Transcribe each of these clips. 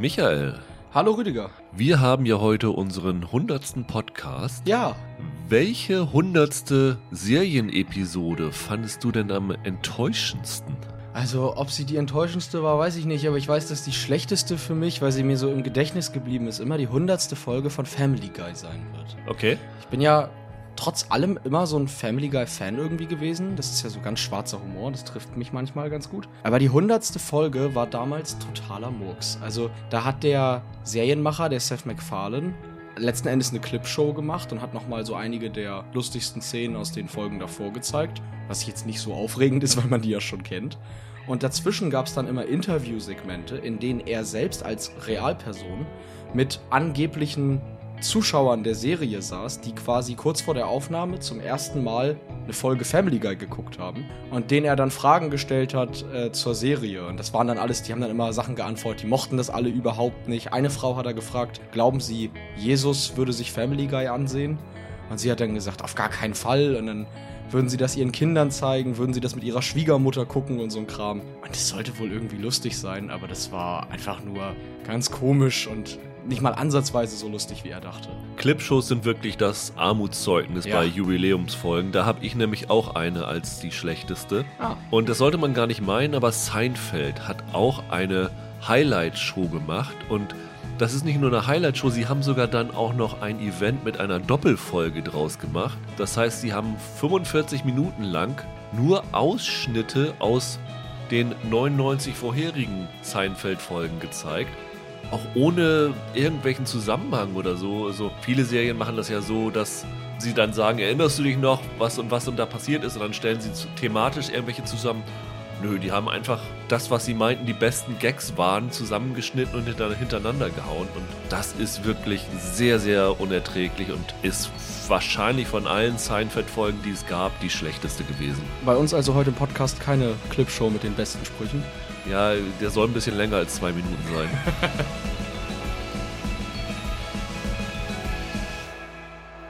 Michael, Hallo Rüdiger. wir haben ja heute unseren 100. Podcast. Ja, Welche 100. Serienepisode fandest du denn am enttäuschendsten? also ob sie die enttäuschendste war, weiß ich nicht, aber ich weiß, dass die schlechteste für mich, weil sie mir so im Gedächtnis geblieben ist, immer die hundertste Folge von Family Guy sein wird. Okay. Ich bin ja trotz allem immer so ein Family Guy-Fan irgendwie gewesen. Das ist ja so ganz schwarzer Humor, das trifft mich manchmal ganz gut. Aber die hundertste Folge war damals totaler Murks. Also da hat der Serienmacher, der Seth MacFarlane, letzten Endes eine Clipshow gemacht und hat nochmal so einige der lustigsten Szenen aus den Folgen davor gezeigt. Was jetzt nicht so aufregend ist, weil man die ja schon kennt. Und dazwischen gab es dann immer Interviewsegmente, in denen er selbst als Realperson mit angeblichen Zuschauern der Serie saß, die quasi kurz vor der Aufnahme zum ersten Mal eine Folge Family Guy geguckt haben und denen er dann Fragen gestellt hat äh, zur Serie. Und das waren dann alles, die haben dann immer Sachen geantwortet, die mochten das alle überhaupt nicht. Eine Frau hat er gefragt, glauben Sie, Jesus würde sich Family Guy ansehen? Und sie hat dann gesagt, auf gar keinen Fall. Und dann würden sie das ihren Kindern zeigen, würden sie das mit ihrer Schwiegermutter gucken und so ein Kram. Und es sollte wohl irgendwie lustig sein, aber das war einfach nur ganz komisch und nicht mal ansatzweise so lustig, wie er dachte. Clipshows sind wirklich das Armutszeugnis Ja. bei Jubiläumsfolgen. Da habe ich nämlich auch eine als die schlechteste. Ah. Und das sollte man gar nicht meinen, aber Seinfeld hat auch eine Highlight-Show gemacht und das ist nicht nur eine Highlight-Show, sie haben sogar dann auch noch ein Event mit einer Doppelfolge draus gemacht. Das heißt, sie haben 45 Minuten lang nur Ausschnitte aus den 99 vorherigen Seinfeld-Folgen gezeigt. Auch ohne irgendwelchen Zusammenhang oder so. Also viele Serien machen das ja so, dass sie dann sagen, erinnerst du dich noch, was und was und da passiert ist? Und dann stellen sie thematisch irgendwelche zusammen. Nö, die haben einfach das, was sie meinten, die besten Gags waren, zusammengeschnitten und hinter- hintereinander gehauen. Und das ist wirklich sehr, sehr unerträglich und ist wahrscheinlich von allen Seinfeld-Folgen, die es gab, die schlechteste gewesen. Bei uns also heute im Podcast keine Clipshow mit den besten Sprüchen. Ja, der soll ein bisschen länger als zwei Minuten sein.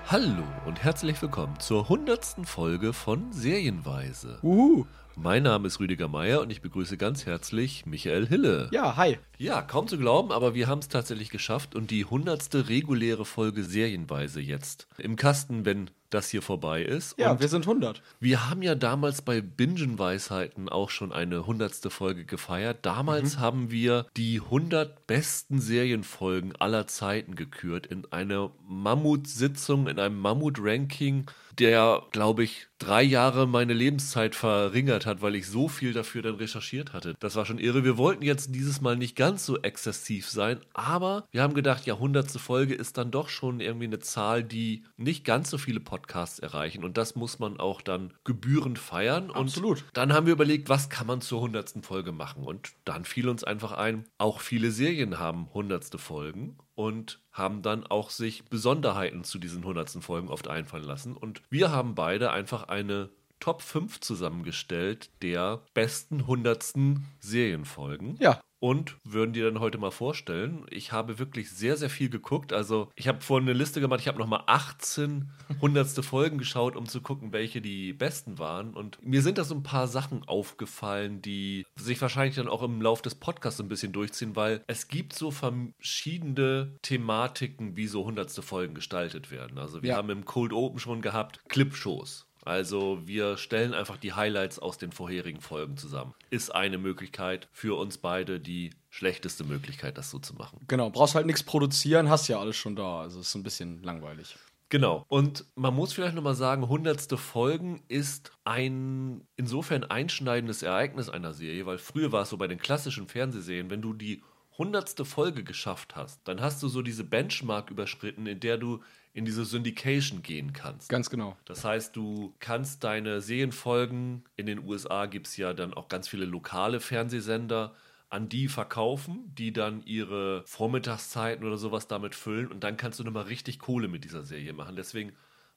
Hallo und herzlich willkommen zur hundertsten Folge von Serienweise. Uhu. Mein Name ist Rüdiger Meier und ich begrüße ganz herzlich Michael Hille. Ja, hi. Ja, kaum zu glauben, aber wir haben es tatsächlich geschafft und die hundertste reguläre Folge Serienweise jetzt im Kasten, wenn das hier vorbei ist. Ja, und wir sind 100. wir haben ja damals bei Bingen-Weisheiten auch schon eine hundertste Folge gefeiert. Damals haben wir die 100 besten Serienfolgen aller Zeiten gekürt in einer Mammutsitzung, in einem Mammut-Ranking, der, glaube ich, drei Jahre meine Lebenszeit verringert hat, weil ich so viel dafür dann recherchiert hatte. Das war schon irre. Wir wollten jetzt dieses Mal nicht ganz so exzessiv sein, aber wir haben gedacht, ja, hundertste Folge ist dann doch schon irgendwie eine Zahl, die nicht ganz so viele Podcasts erreichen und das muss man auch dann gebührend feiern. Absolut. Und dann haben wir überlegt, was kann man zur hundertsten Folge machen und dann fiel uns einfach ein, auch viele Serien haben hundertste Folgen und haben dann auch sich Besonderheiten zu diesen hundertsten Folgen oft einfallen lassen und wir haben beide einfach eine Top 5 zusammengestellt der besten hundertsten Serienfolgen Ja. Und würden dir dann heute mal vorstellen. Ich habe wirklich sehr, sehr viel geguckt. Also ich habe vorhin eine Liste gemacht. Ich habe nochmal 18 hundertste Folgen geschaut, um zu gucken, welche die besten waren. Und mir sind da so ein paar Sachen aufgefallen, die sich wahrscheinlich dann auch im Laufe des Podcasts ein bisschen durchziehen, weil es gibt so verschiedene Thematiken, wie so hundertste Folgen gestaltet werden. Also wir Ja. haben im Cold Open schon gehabt Clipshows. Also wir stellen einfach die Highlights aus den vorherigen Folgen zusammen. Ist eine Möglichkeit für uns beide die schlechteste Möglichkeit, das so zu machen. Genau, brauchst halt nichts produzieren, hast ja alles schon da. Also ist so ein bisschen langweilig. Genau. Und man muss vielleicht nochmal sagen, hundertste Folgen ist ein insofern einschneidendes Ereignis einer Serie, weil früher war es so bei den klassischen Fernsehserien, wenn du die hundertste Folge geschafft hast, dann hast du so diese Benchmark überschritten, in der du in diese Syndication gehen kannst. Ganz genau. Das heißt, du kannst deine Serienfolgen, in den USA gibt es ja dann auch ganz viele lokale Fernsehsender, an die verkaufen, die dann ihre Vormittagszeiten oder sowas damit füllen und dann kannst du nochmal richtig Kohle mit dieser Serie machen. Deswegen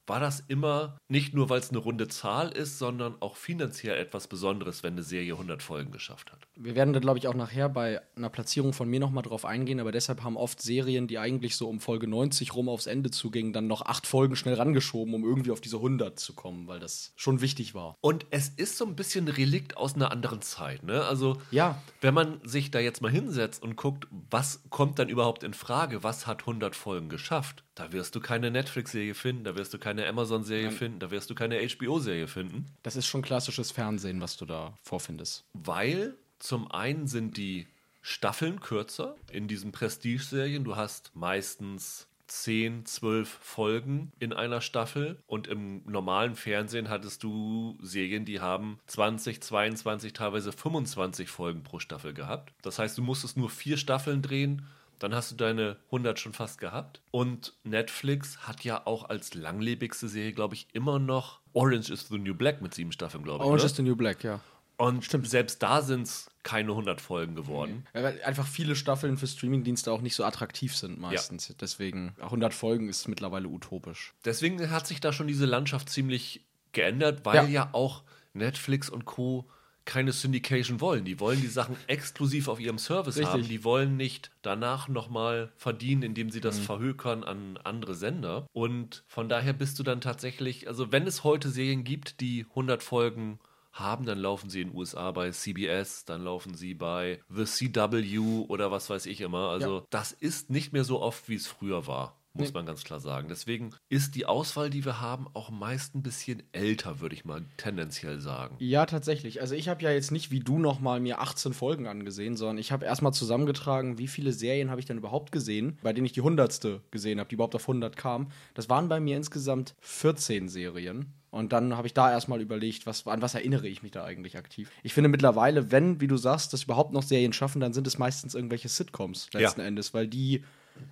war das immer nicht nur, weil es eine runde Zahl ist, sondern auch finanziell etwas Besonderes, wenn eine Serie 100 Folgen geschafft hat. Wir werden da, glaube ich, auch nachher bei einer Platzierung von mir nochmal drauf eingehen, aber deshalb haben oft Serien, die eigentlich so um Folge 90 rum aufs Ende zugingen, dann noch acht Folgen schnell rangeschoben, um irgendwie auf diese 100 zu kommen, weil das schon wichtig war. Und es ist so ein bisschen ein Relikt aus einer anderen Zeit. Ne? Also, Ja. wenn man sich da jetzt mal hinsetzt und guckt, was kommt dann überhaupt in Frage, was hat 100 Folgen geschafft, da wirst du keine Netflix-Serie finden, da wirst du keine Amazon-Serie finden, da wirst du keine HBO-Serie finden. Das ist schon klassisches Fernsehen, was du da vorfindest. Weil zum einen sind die Staffeln kürzer in diesen Prestige-Serien. Du hast meistens 10, 12 Folgen in einer Staffel und im normalen Fernsehen hattest du Serien, die haben 20, 22, teilweise 25 Folgen pro Staffel gehabt. Das heißt, du musstest nur vier Staffeln drehen, dann hast du deine 100 schon fast gehabt. Und Netflix hat ja auch als langlebigste Serie, glaube ich, immer noch Orange is the New Black mit sieben Staffeln, glaube ich. Orange ne? is the New Black, ja. Und selbst da sind es keine 100 Folgen geworden. Ja, Weil einfach viele Staffeln für Streamingdienste auch nicht so attraktiv sind meistens. Deswegen 100 Folgen ist mittlerweile utopisch. Deswegen hat sich da schon diese Landschaft ziemlich geändert, weil Ja. ja, auch Netflix und Co. keine Syndication wollen. Die wollen die Sachen exklusiv auf ihrem Service Richtig. haben. Die wollen nicht danach nochmal verdienen, indem sie Mhm. das verhökern an andere Sender. Und von daher bist du dann tatsächlich, also wenn es heute Serien gibt, die 100 Folgen haben, dann laufen sie in den USA bei CBS, dann laufen sie bei The CW oder was weiß ich immer. Also Ja. das ist nicht mehr so oft, wie es früher war muss Nee. man ganz klar sagen. Deswegen ist die Auswahl, die wir haben, auch meist ein bisschen älter, würde ich mal tendenziell sagen. Ja, tatsächlich. Also ich habe ja jetzt nicht wie du nochmal mir 18 Folgen angesehen, sondern ich habe erstmal zusammengetragen, wie viele Serien habe ich denn überhaupt gesehen, bei denen ich die hundertste gesehen habe, die überhaupt auf 100 kamen. Das waren bei mir insgesamt 14 Serien. Und dann habe ich da erstmal überlegt, was, an was erinnere ich mich da eigentlich aktiv. Ich finde mittlerweile, wenn, wie du sagst, das überhaupt noch Serien schaffen, dann sind es meistens irgendwelche Sitcoms letzten Ja. Endes, weil die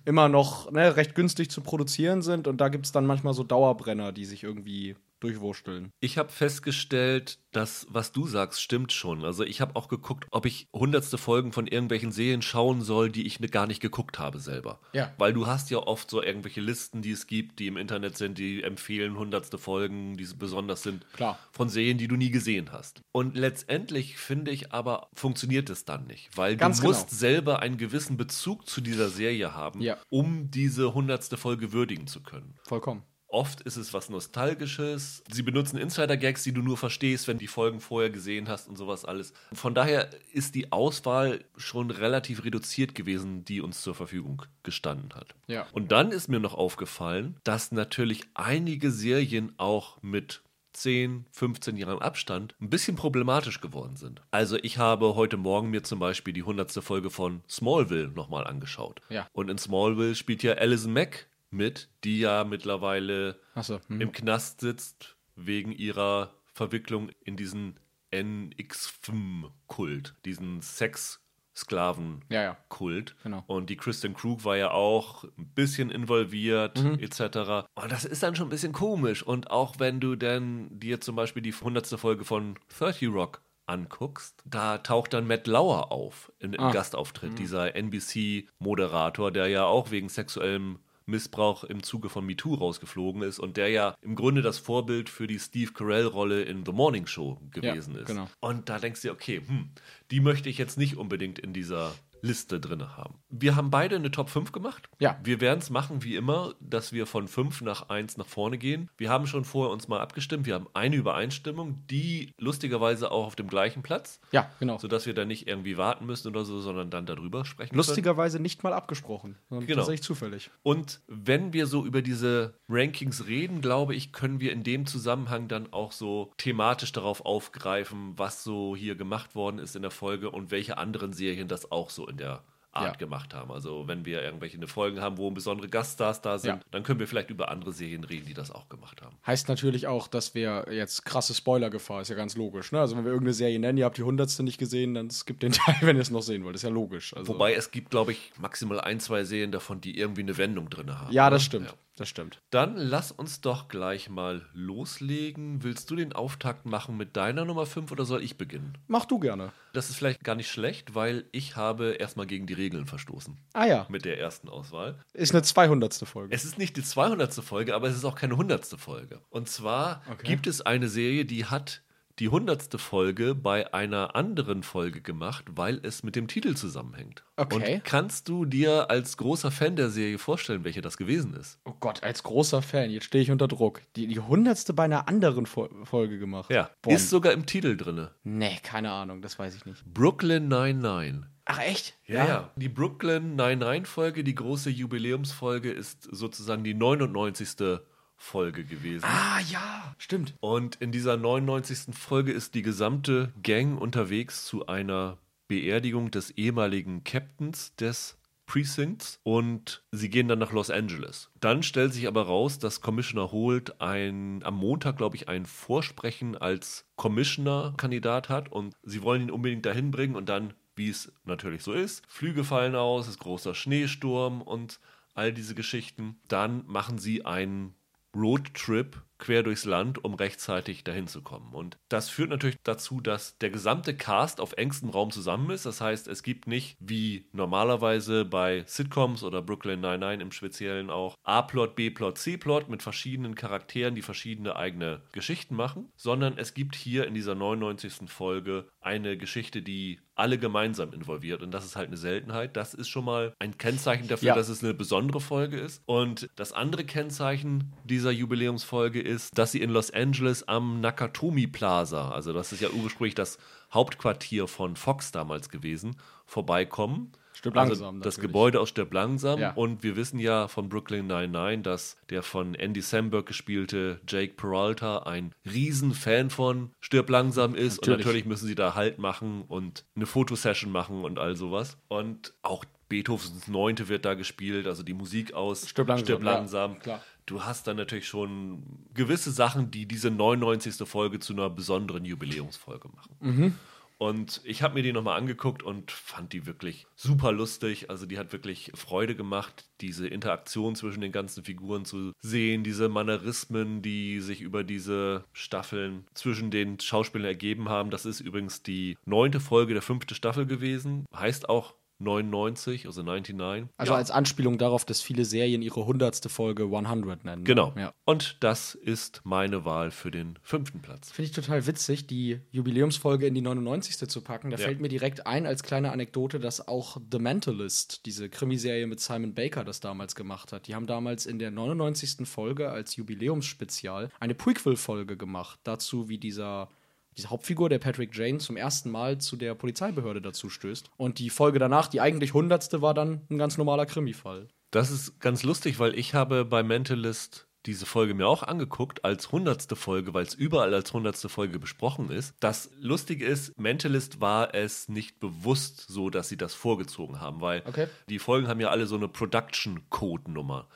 immer noch ne, recht günstig zu produzieren sind. Und da gibt es dann manchmal so Dauerbrenner, die sich irgendwie durchwursteln. Ich habe festgestellt, dass was du sagst, stimmt schon. Also ich habe auch geguckt, ob ich hundertste Folgen von irgendwelchen Serien schauen soll, die ich ne- gar nicht geguckt habe selber. Ja. Weil du hast ja oft so irgendwelche Listen, die es gibt, die im Internet sind, die empfehlen hundertste Folgen, die besonders sind. Klar. Von Serien, die du nie gesehen hast. Und letztendlich finde ich aber, funktioniert es dann nicht. Weil Ganz du musst genau. selber einen gewissen Bezug zu dieser Serie haben, Ja. um diese hundertste Folge würdigen zu können. Vollkommen. Oft ist es was Nostalgisches. Sie benutzen Insider-Gags, die du nur verstehst, wenn du die Folgen vorher gesehen hast und sowas alles. Von daher ist die Auswahl schon relativ reduziert gewesen, die uns zur Verfügung gestanden hat. Ja. Und dann ist mir noch aufgefallen, dass natürlich einige Serien auch mit 10, 15 Jahren Abstand ein bisschen problematisch geworden sind. Also ich habe heute Morgen mir zum Beispiel die 100. Folge von Smallville nochmal angeschaut. Ja. Und in Smallville spielt ja Alison Mack mit, die ja mittlerweile Achso. Hm. im Knast sitzt wegen ihrer Verwicklung in diesen NX5-Kult, diesen Sex-Sklaven. Ja, ja. Kult. Genau. Und die Kristen Krug war ja auch ein bisschen involviert, Mhm. etc. Und das ist dann schon ein bisschen komisch. Und auch wenn du dann dir zum Beispiel die 100. Folge von 30 Rock anguckst, da taucht dann Matt Lauer auf in, im Ah. Gastauftritt, dieser NBC-Moderator, der ja auch wegen sexuellem Missbrauch im Zuge von MeToo rausgeflogen ist und der ja im Grunde das Vorbild für die Steve Carell-Rolle in The Morning Show gewesen ist. genau. Und da denkst du dir, okay, hm, die möchte ich jetzt nicht unbedingt in dieser Liste drin haben. Wir haben beide eine Top 5 gemacht. Ja. Wir werden es machen wie immer, dass wir von 5 nach 1 nach vorne gehen. Wir haben schon vorher uns mal abgestimmt. Wir haben eine Übereinstimmung, die lustigerweise auch auf dem gleichen Platz, Ja, genau. sodass wir da nicht irgendwie warten müssen oder so, sondern dann darüber sprechen können. Lustigerweise nicht mal abgesprochen, sondern Genau. tatsächlich zufällig. Und wenn wir so über diese Rankings reden, glaube ich, können wir in dem Zusammenhang dann auch so thematisch darauf aufgreifen, was so hier gemacht worden ist in der Folge und welche anderen Serien das auch so in der Art Ja. gemacht haben. Also wenn wir irgendwelche Folgen haben, wo besondere Gaststars da sind, Ja. dann können wir vielleicht über andere Serien reden, die das auch gemacht haben. Heißt natürlich auch, dass wir jetzt krasse Spoilergefahr, ist ja ganz logisch. Ne? Also wenn wir irgendeine Serie nennen, ihr habt die hundertste nicht gesehen, dann skippt den Teil, wenn ihr es noch sehen wollt. Ist ja logisch. Also, Wobei es gibt, glaube ich, maximal ein, zwei Serien davon, die irgendwie eine Wendung drin haben. Ja, das ne? stimmt. Ja. Das stimmt. Dann lass uns doch gleich mal loslegen. Willst du den Auftakt machen mit deiner Nummer 5 oder soll ich beginnen? Mach du gerne. Das ist vielleicht gar nicht schlecht, weil ich habe erstmal gegen die Regeln verstoßen. Ah ja. Mit der ersten Auswahl. Ist eine 200. Folge. Es ist nicht die 200. Folge, aber es ist auch keine 100. Folge. Und zwar Okay. gibt es eine Serie, die hat die 100. Folge bei einer anderen Folge gemacht, weil es mit dem Titel zusammenhängt. Okay. Und kannst du dir als großer Fan der Serie vorstellen, welche das gewesen ist? oh Gott, als großer Fan, jetzt stehe ich unter Druck. Die, die 100. bei einer anderen Fol Folge gemacht. Ja, Boah, ist sogar im Titel drinne. Nee, keine Ahnung, das weiß ich nicht. Brooklyn 99. Ach, echt? Ja, ja. Die Brooklyn 99-Folge, die große Jubiläumsfolge, ist sozusagen die 99. Folge gewesen. Ah, ja. Stimmt. Und in dieser 99. Folge ist die gesamte Gang unterwegs zu einer Beerdigung des ehemaligen Captains des Precincts und sie gehen dann nach Los Angeles. Dann stellt sich aber raus, dass Commissioner Holt ein, am Montag, glaube ich, ein Vorsprechen als Commissioner-Kandidat hat und sie wollen ihn unbedingt dahin bringen und dann, wie es natürlich so ist, Flüge fallen aus, es ist großer Schneesturm und all diese Geschichten. Dann machen sie einen Roadtrip quer durchs Land, um rechtzeitig dahin zu kommen. Und das führt natürlich dazu, dass der gesamte Cast auf engstem Raum zusammen ist. Das heißt, es gibt nicht wie normalerweise bei Sitcoms oder Brooklyn 99 im Speziellen auch A-Plot, B-Plot, C-Plot mit verschiedenen Charakteren, die verschiedene eigene Geschichten machen, sondern es gibt hier in dieser 99. Folge eine Geschichte, die alle gemeinsam involviert. Und das ist halt eine Seltenheit. Das ist schon mal ein Kennzeichen dafür, Ja. dass es eine besondere Folge ist. Und das andere Kennzeichen dieser Jubiläumsfolge ist, dass sie in Los Angeles am Nakatomi Plaza, also das ist ja ursprünglich das Hauptquartier von Fox damals gewesen, vorbeikommen. Stirb Also langsam, das natürlich. Gebäude aus Stirb langsam. Ja. Und wir wissen ja von Brooklyn 99, dass der von Andy Samberg gespielte Jake Peralta ein Riesenfan von Stirb langsam ist. Und Natürlich. natürlich müssen sie da Halt machen und eine Fotosession machen und all sowas. Und auch Beethovens Neunte wird da gespielt, also die Musik aus Stirb langsam, ja, langsam. klar. Du hast dann natürlich schon gewisse Sachen, die diese 99. Folge zu einer besonderen Jubiläumsfolge machen. Mhm. Und ich habe mir die nochmal angeguckt und fand die wirklich super lustig. Also die hat wirklich Freude gemacht, diese Interaktion zwischen den ganzen Figuren zu sehen, diese Mannerismen, die sich über diese Staffeln zwischen den Schauspielern ergeben haben. Das ist übrigens die neunte Folge der fünften Staffel gewesen. Heißt auch 99, also 99. Also Ja. als Anspielung darauf, dass viele Serien ihre 100. Folge 100 nennen. Genau. Ja. Und das ist meine Wahl für den fünften Platz. Finde ich total witzig, die Jubiläumsfolge in die 99. zu packen. Da Ja. fällt mir direkt ein als kleine Anekdote, dass auch The Mentalist, diese Krimiserie mit Simon Baker, das damals gemacht hat. Die haben damals in der 99. Folge als Jubiläumsspezial eine Prequel-Folge gemacht. Dazu, wie dieser, diese Hauptfigur, der Patrick Jane, zum ersten Mal zu der Polizeibehörde dazu stößt. Und die Folge danach, die eigentlich 100. war dann ein ganz normaler Krimi-Fall. Das ist ganz lustig, weil ich habe bei Mentalist diese Folge mir auch angeguckt als hundertste Folge, weil es überall als hundertste Folge besprochen ist. Das Lustige ist, Mentalist war es nicht bewusst so, dass sie das vorgezogen haben, weil Okay. die Folgen haben ja alle so eine Production-Code-Nummer.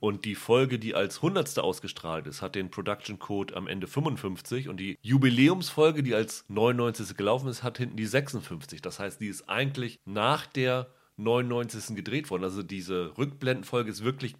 Und die Folge, die als hundertste ausgestrahlt ist, hat den Production-Code am Ende 55 und die Jubiläumsfolge, die als 99. gelaufen ist, hat hinten die 56. Das heißt, die ist eigentlich nach der 99. gedreht worden. Also diese Rückblendenfolge ist wirklich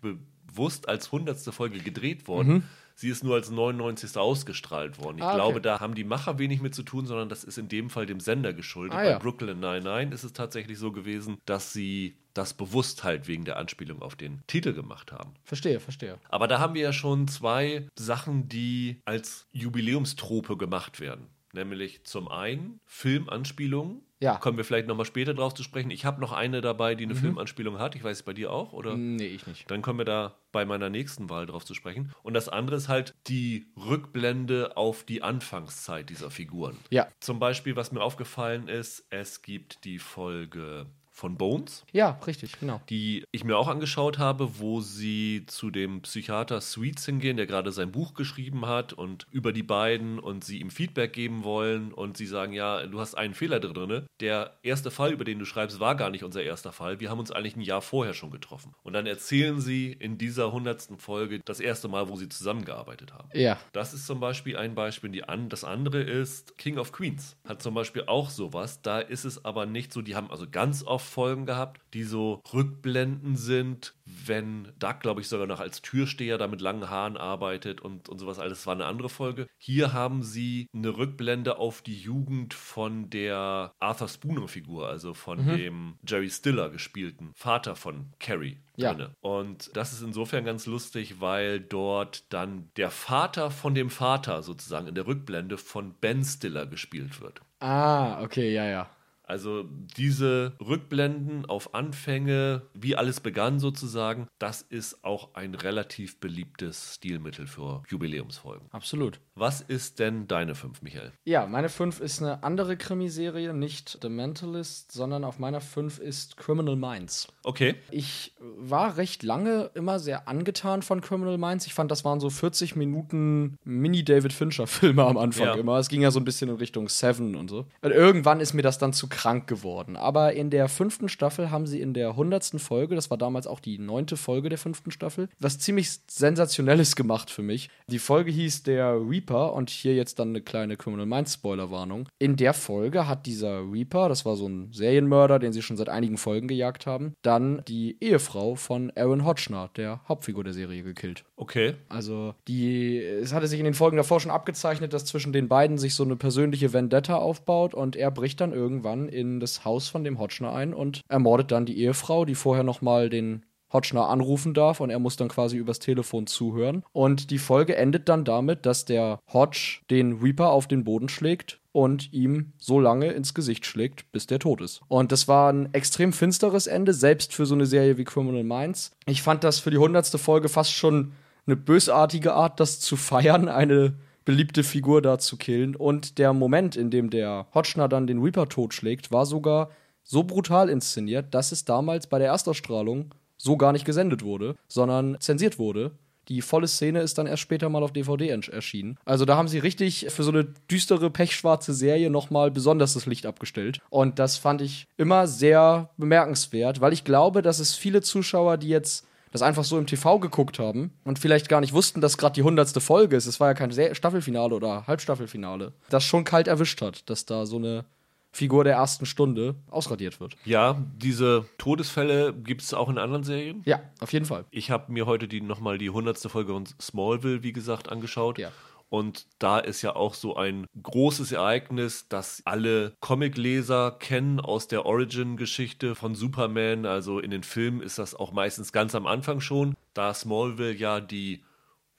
bewusst als 100. Folge gedreht worden. Sie ist nur als 99. ausgestrahlt worden. Ich Ah, okay. glaube, da haben die Macher wenig mit zu tun, sondern das ist in dem Fall dem Sender geschuldet. Ah, Bei ja. Brooklyn 99 ist es tatsächlich so gewesen, dass sie das bewusst halt wegen der Anspielung auf den Titel gemacht haben. Verstehe, verstehe. Aber da haben wir ja schon zwei Sachen, die als Jubiläumstrope gemacht werden. Nämlich zum einen Filmanspielungen. Ja. Kommen wir vielleicht nochmal später drauf zu sprechen. Ich habe noch eine dabei, die eine Filmanspielung hat. Ich weiß es bei dir auch, oder? Nee, ich nicht. Dann kommen wir da bei meiner nächsten Wahl drauf zu sprechen. Und das andere ist halt die Rückblende auf die Anfangszeit dieser Figuren. Ja. Zum Beispiel, was mir aufgefallen ist, es gibt die Folge von Bones, Ja, richtig, genau. die ich mir auch angeschaut habe, wo sie zu dem Psychiater Sweets hingehen, der gerade sein Buch geschrieben hat und über die beiden und sie ihm Feedback geben wollen und sie sagen, ja, du hast einen Fehler drin. Der erste Fall, über den du schreibst, war gar nicht unser erster Fall. Wir haben uns eigentlich ein Jahr vorher schon getroffen. Und dann erzählen sie in dieser hundertsten Folge das erste Mal, wo sie zusammengearbeitet haben. Ja. Das ist zum Beispiel ein Beispiel. Die an, das andere ist King of Queens. Hat zum Beispiel auch sowas. Da ist es aber nicht so, die haben also ganz oft Folgen gehabt, die so Rückblenden sind, wenn Doug, glaube ich, sogar noch als Türsteher da mit langen Haaren arbeitet und, und sowas alles. Das war eine andere Folge. Hier haben sie eine Rückblende auf die Jugend von der Arthur Spooner-Figur, also von mhm. dem Jerry Stiller gespielten Vater von Carrie. Ja. Drinne. Und das ist insofern ganz lustig, weil dort dann der Vater von dem Vater sozusagen in der Rückblende von Ben Stiller gespielt wird. Ah, okay, ja, ja. Also diese Rückblenden auf Anfänge, wie alles begann sozusagen, das ist auch ein relativ beliebtes Stilmittel für Jubiläumsfolgen. Absolut. Was ist denn deine 5, Michael? Ja, meine 5 ist eine andere Krimiserie, nicht The Mentalist, sondern auf meiner 5 ist Criminal Minds. Okay. Ich war recht lange immer sehr angetan von Criminal Minds. Ich fand, das waren so 40 Minuten Mini-David Fincher-Filme am Anfang ja. immer. Es ging ja so ein bisschen in Richtung Seven und so. Und irgendwann ist mir das dann zu krank geworden. Aber in der fünften Staffel haben sie in der hundertsten Folge, das war damals auch die neunte Folge der fünften Staffel, was ziemlich Sensationelles gemacht für mich. Die Folge hieß der Reaper und hier jetzt dann eine kleine Criminal Minds Spoiler-Warnung. In der Folge hat dieser Reaper, das war so ein Serienmörder, den sie schon seit einigen Folgen gejagt haben, dann die Ehefrau von Aaron Hodgner, der Hauptfigur der Serie, gekillt. Okay. Also, die, es hatte sich in den Folgen davor schon abgezeichnet, dass zwischen den beiden sich so eine persönliche Vendetta aufbaut und er bricht dann irgendwann in das Haus von dem Hodgner ein und ermordet dann die Ehefrau, die vorher nochmal den Hodgner anrufen darf und er muss dann quasi übers Telefon zuhören. Und die Folge endet dann damit, dass der Hodge den Reaper auf den Boden schlägt und ihm so lange ins Gesicht schlägt, bis der tot ist. Und das war ein extrem finsteres Ende, selbst für so eine Serie wie Criminal Minds. Ich fand das für die hundertste Folge fast schon eine bösartige Art, das zu feiern, eine beliebte Figur da zu killen. Und der Moment, in dem der Hodgner dann den Reaper totschlägt, war sogar so brutal inszeniert, dass es damals bei der Erstausstrahlung so gar nicht gesendet wurde, sondern zensiert wurde. Die volle Szene ist dann erst später mal auf DVD erschienen. Also da haben sie richtig für so eine düstere, pechschwarze Serie nochmal besonders das Licht abgestellt. Und das fand ich immer sehr bemerkenswert, weil ich glaube, dass es viele Zuschauer, die jetzt das einfach so im TV geguckt haben und vielleicht gar nicht wussten, dass gerade die hundertste Folge ist, es war ja kein Staffelfinale oder Halbstaffelfinale, das schon kalt erwischt hat, dass da so eine Figur der ersten Stunde ausradiert wird. Ja, diese Todesfälle gibt es auch in anderen Serien. Ja, auf jeden Fall. Ich habe mir heute die nochmal die hundertste Folge von Smallville, wie gesagt, angeschaut. Ja. Und da ist ja auch so ein großes Ereignis, das alle Comicleser kennen aus der Origin-Geschichte von Superman. Also in den Filmen ist das auch meistens ganz am Anfang schon, da Smallville ja die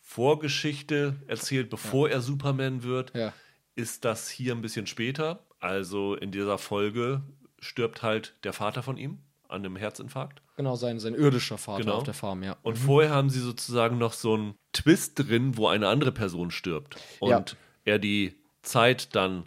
Vorgeschichte erzählt, bevor ja. er Superman wird. Ja. Ist das hier ein bisschen später? Also in dieser Folge stirbt halt der Vater von ihm an einem Herzinfarkt. Genau, sein, sein irdischer Vater genau. auf der Farm, ja. Und mhm. vorher haben sie sozusagen noch so einen Twist drin, wo eine andere Person stirbt. Und ja. er die Zeit dann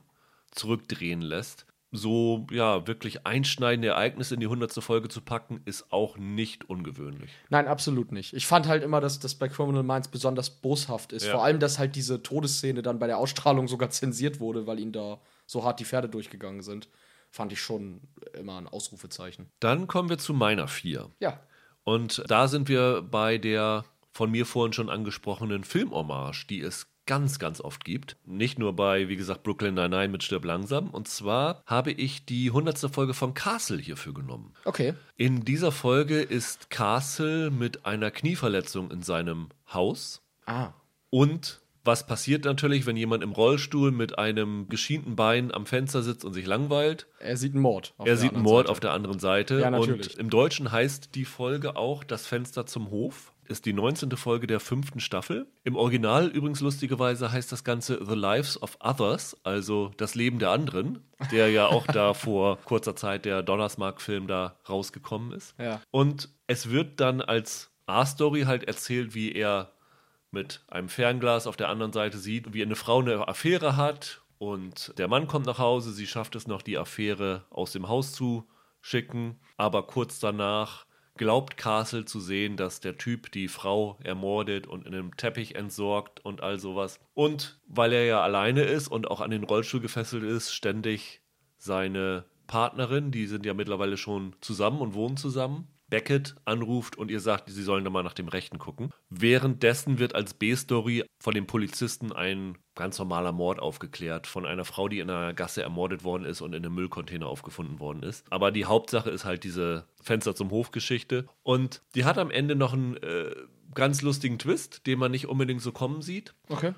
zurückdrehen lässt. So, ja, wirklich einschneidende Ereignisse in die hundertste Folge zu packen, ist auch nicht ungewöhnlich. Nein, absolut nicht. Ich fand halt immer, dass das bei Criminal Minds besonders boshaft ist. Ja. Vor allem, dass halt diese Todesszene dann bei der Ausstrahlung sogar zensiert wurde, weil ihn da so hart die Pferde durchgegangen sind, fand ich schon immer ein Ausrufezeichen. Dann kommen wir zu meiner vier. Ja. Und da sind wir bei der von mir vorhin schon angesprochenen Filmhommage, die es ganz, ganz oft gibt. Nicht nur bei, wie gesagt, Brooklyn Nine-Nine mit Stirb langsam. Und zwar habe ich die hundertste Folge von Castle hierfür genommen. Okay. In dieser Folge ist Castle mit einer Knieverletzung in seinem Haus. Ah. Und was passiert natürlich, wenn jemand im Rollstuhl mit einem geschienten Bein am Fenster sitzt und sich langweilt? Er sieht einen Mord. er sieht einen Mord Seite. auf der anderen Seite. Ja, natürlich. Und im Deutschen heißt die Folge auch Das Fenster zum Hof. Ist die 19. Folge der fünften Staffel. Im Original übrigens lustigerweise heißt das Ganze The Lives of Others, also das Leben der anderen, der ja auch da vor kurzer Zeit der Donnersmark-Film da rausgekommen ist. Ja. Und es wird dann als A-Story halt erzählt, wie er mit einem Fernglas auf der anderen Seite sieht, wie eine Frau eine Affäre hat und der Mann kommt nach Hause, sie schafft es noch, die Affäre aus dem Haus zu schicken, aber kurz danach glaubt Castle zu sehen, dass der Typ die Frau ermordet und in einem Teppich entsorgt und all sowas. Und weil er ja alleine ist und auch an den Rollstuhl gefesselt ist, ständig seine Partnerin, die sind ja mittlerweile schon zusammen und wohnen zusammen, Beckett anruft und ihr sagt, sie sollen da mal nach dem Rechten gucken. Währenddessen wird als B-Story von dem Polizisten ein ganz normaler Mord aufgeklärt von einer Frau, die in einer Gasse ermordet worden ist und in einem Müllcontainer aufgefunden worden ist. Aber die Hauptsache ist halt diese Fenster zum Hof-Geschichte. Und die hat am Ende noch einen äh, ganz lustigen Twist, den man nicht unbedingt so kommen sieht. Okay.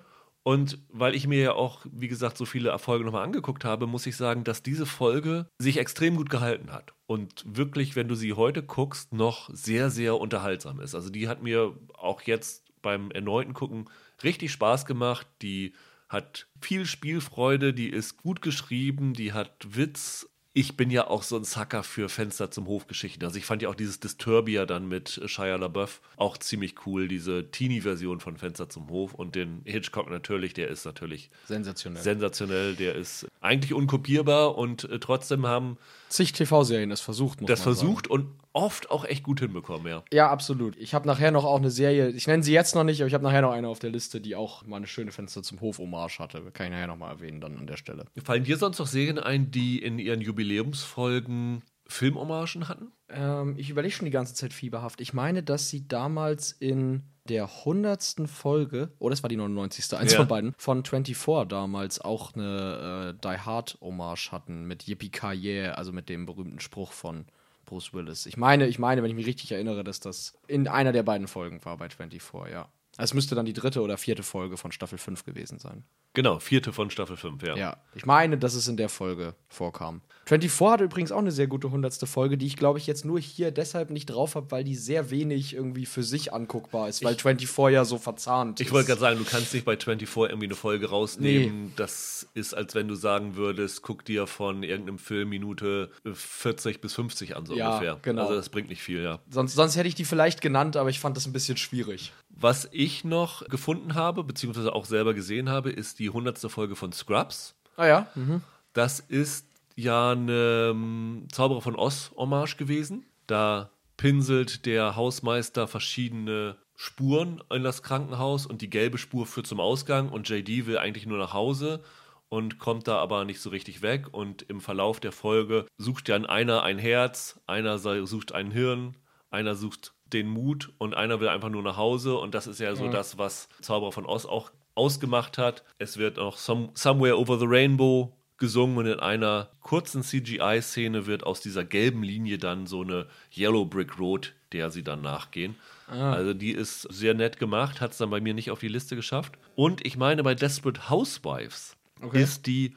Und weil ich mir ja auch, wie gesagt, so viele Erfolge nochmal angeguckt habe, muss ich sagen, dass diese Folge sich extrem gut gehalten hat. Und wirklich, wenn du sie heute guckst, noch sehr, sehr unterhaltsam ist. Also die hat mir auch jetzt beim erneuten Gucken richtig Spaß gemacht. Die hat viel Spielfreude, die ist gut geschrieben, die hat Witz ich bin ja auch so ein Sucker für Fenster zum Hofgeschichten. Also ich fand ja auch dieses Disturbia dann mit Shia LaBeouf auch ziemlich cool, diese Teenie-Version von Fenster zum Hof und den Hitchcock natürlich, der ist natürlich sensationell. Sensationell, der ist eigentlich unkopierbar und äh, trotzdem haben zig TV-Serien das versucht, muss Das versucht sagen. und oft auch echt gut hinbekommen, ja. Ja, absolut. Ich habe nachher noch auch eine Serie, ich nenne sie jetzt noch nicht, aber ich habe nachher noch eine auf der Liste, die auch mal eine schöne Fenster zum Hof-Hommage hatte. Kann ich nachher noch mal erwähnen dann an der Stelle. Fallen dir sonst noch Serien ein, die in ihren Jubiläumsfolgen Filmhommagen hatten? Ähm, ich überlege schon die ganze Zeit fieberhaft. Ich meine, dass sie damals in der hundertsten Folge, oh, das war die 99. eins ja. von beiden, von 24 damals auch eine äh, Die Hard Hommage hatten mit Yippie Kaye, also mit dem berühmten Spruch von Bruce Willis. Ich meine, ich meine, wenn ich mich richtig erinnere, dass das in einer der beiden Folgen war bei 24, ja. Es müsste dann die dritte oder vierte Folge von Staffel 5 gewesen sein. Genau, vierte von Staffel 5, ja. Ja, ich meine, dass es in der Folge vorkam. 24 hat übrigens auch eine sehr gute hundertste Folge, die ich glaube ich jetzt nur hier deshalb nicht drauf habe, weil die sehr wenig irgendwie für sich anguckbar ist, weil ich, 24 ja so verzahnt ich ist. Ich wollte gerade sagen, du kannst nicht bei 24 irgendwie eine Folge rausnehmen. Nee. Das ist, als wenn du sagen würdest, guck dir von irgendeinem Film Minute 40 bis 50 an, so ja, ungefähr. Genau. Also das bringt nicht viel, ja. Sonst, sonst hätte ich die vielleicht genannt, aber ich fand das ein bisschen schwierig. Was ich noch gefunden habe, beziehungsweise auch selber gesehen habe, ist die hundertste Folge von Scrubs. Ah ja. Mhm. Das ist ja eine ähm, Zauberer von Oz Hommage gewesen. Da pinselt der Hausmeister verschiedene Spuren in das Krankenhaus und die gelbe Spur führt zum Ausgang und JD will eigentlich nur nach Hause und kommt da aber nicht so richtig weg und im Verlauf der Folge sucht dann einer ein Herz, einer sucht ein Hirn, einer sucht den Mut und einer will einfach nur nach Hause und das ist ja so ja. das, was Zauberer von Oz auch ausgemacht hat. Es wird auch Some, Somewhere Over the Rainbow gesungen und in einer kurzen CGI-Szene wird aus dieser gelben Linie dann so eine Yellow Brick Road, der sie dann nachgehen. Ah. Also die ist sehr nett gemacht, hat es dann bei mir nicht auf die Liste geschafft. Und ich meine, bei Desperate Housewives okay. ist die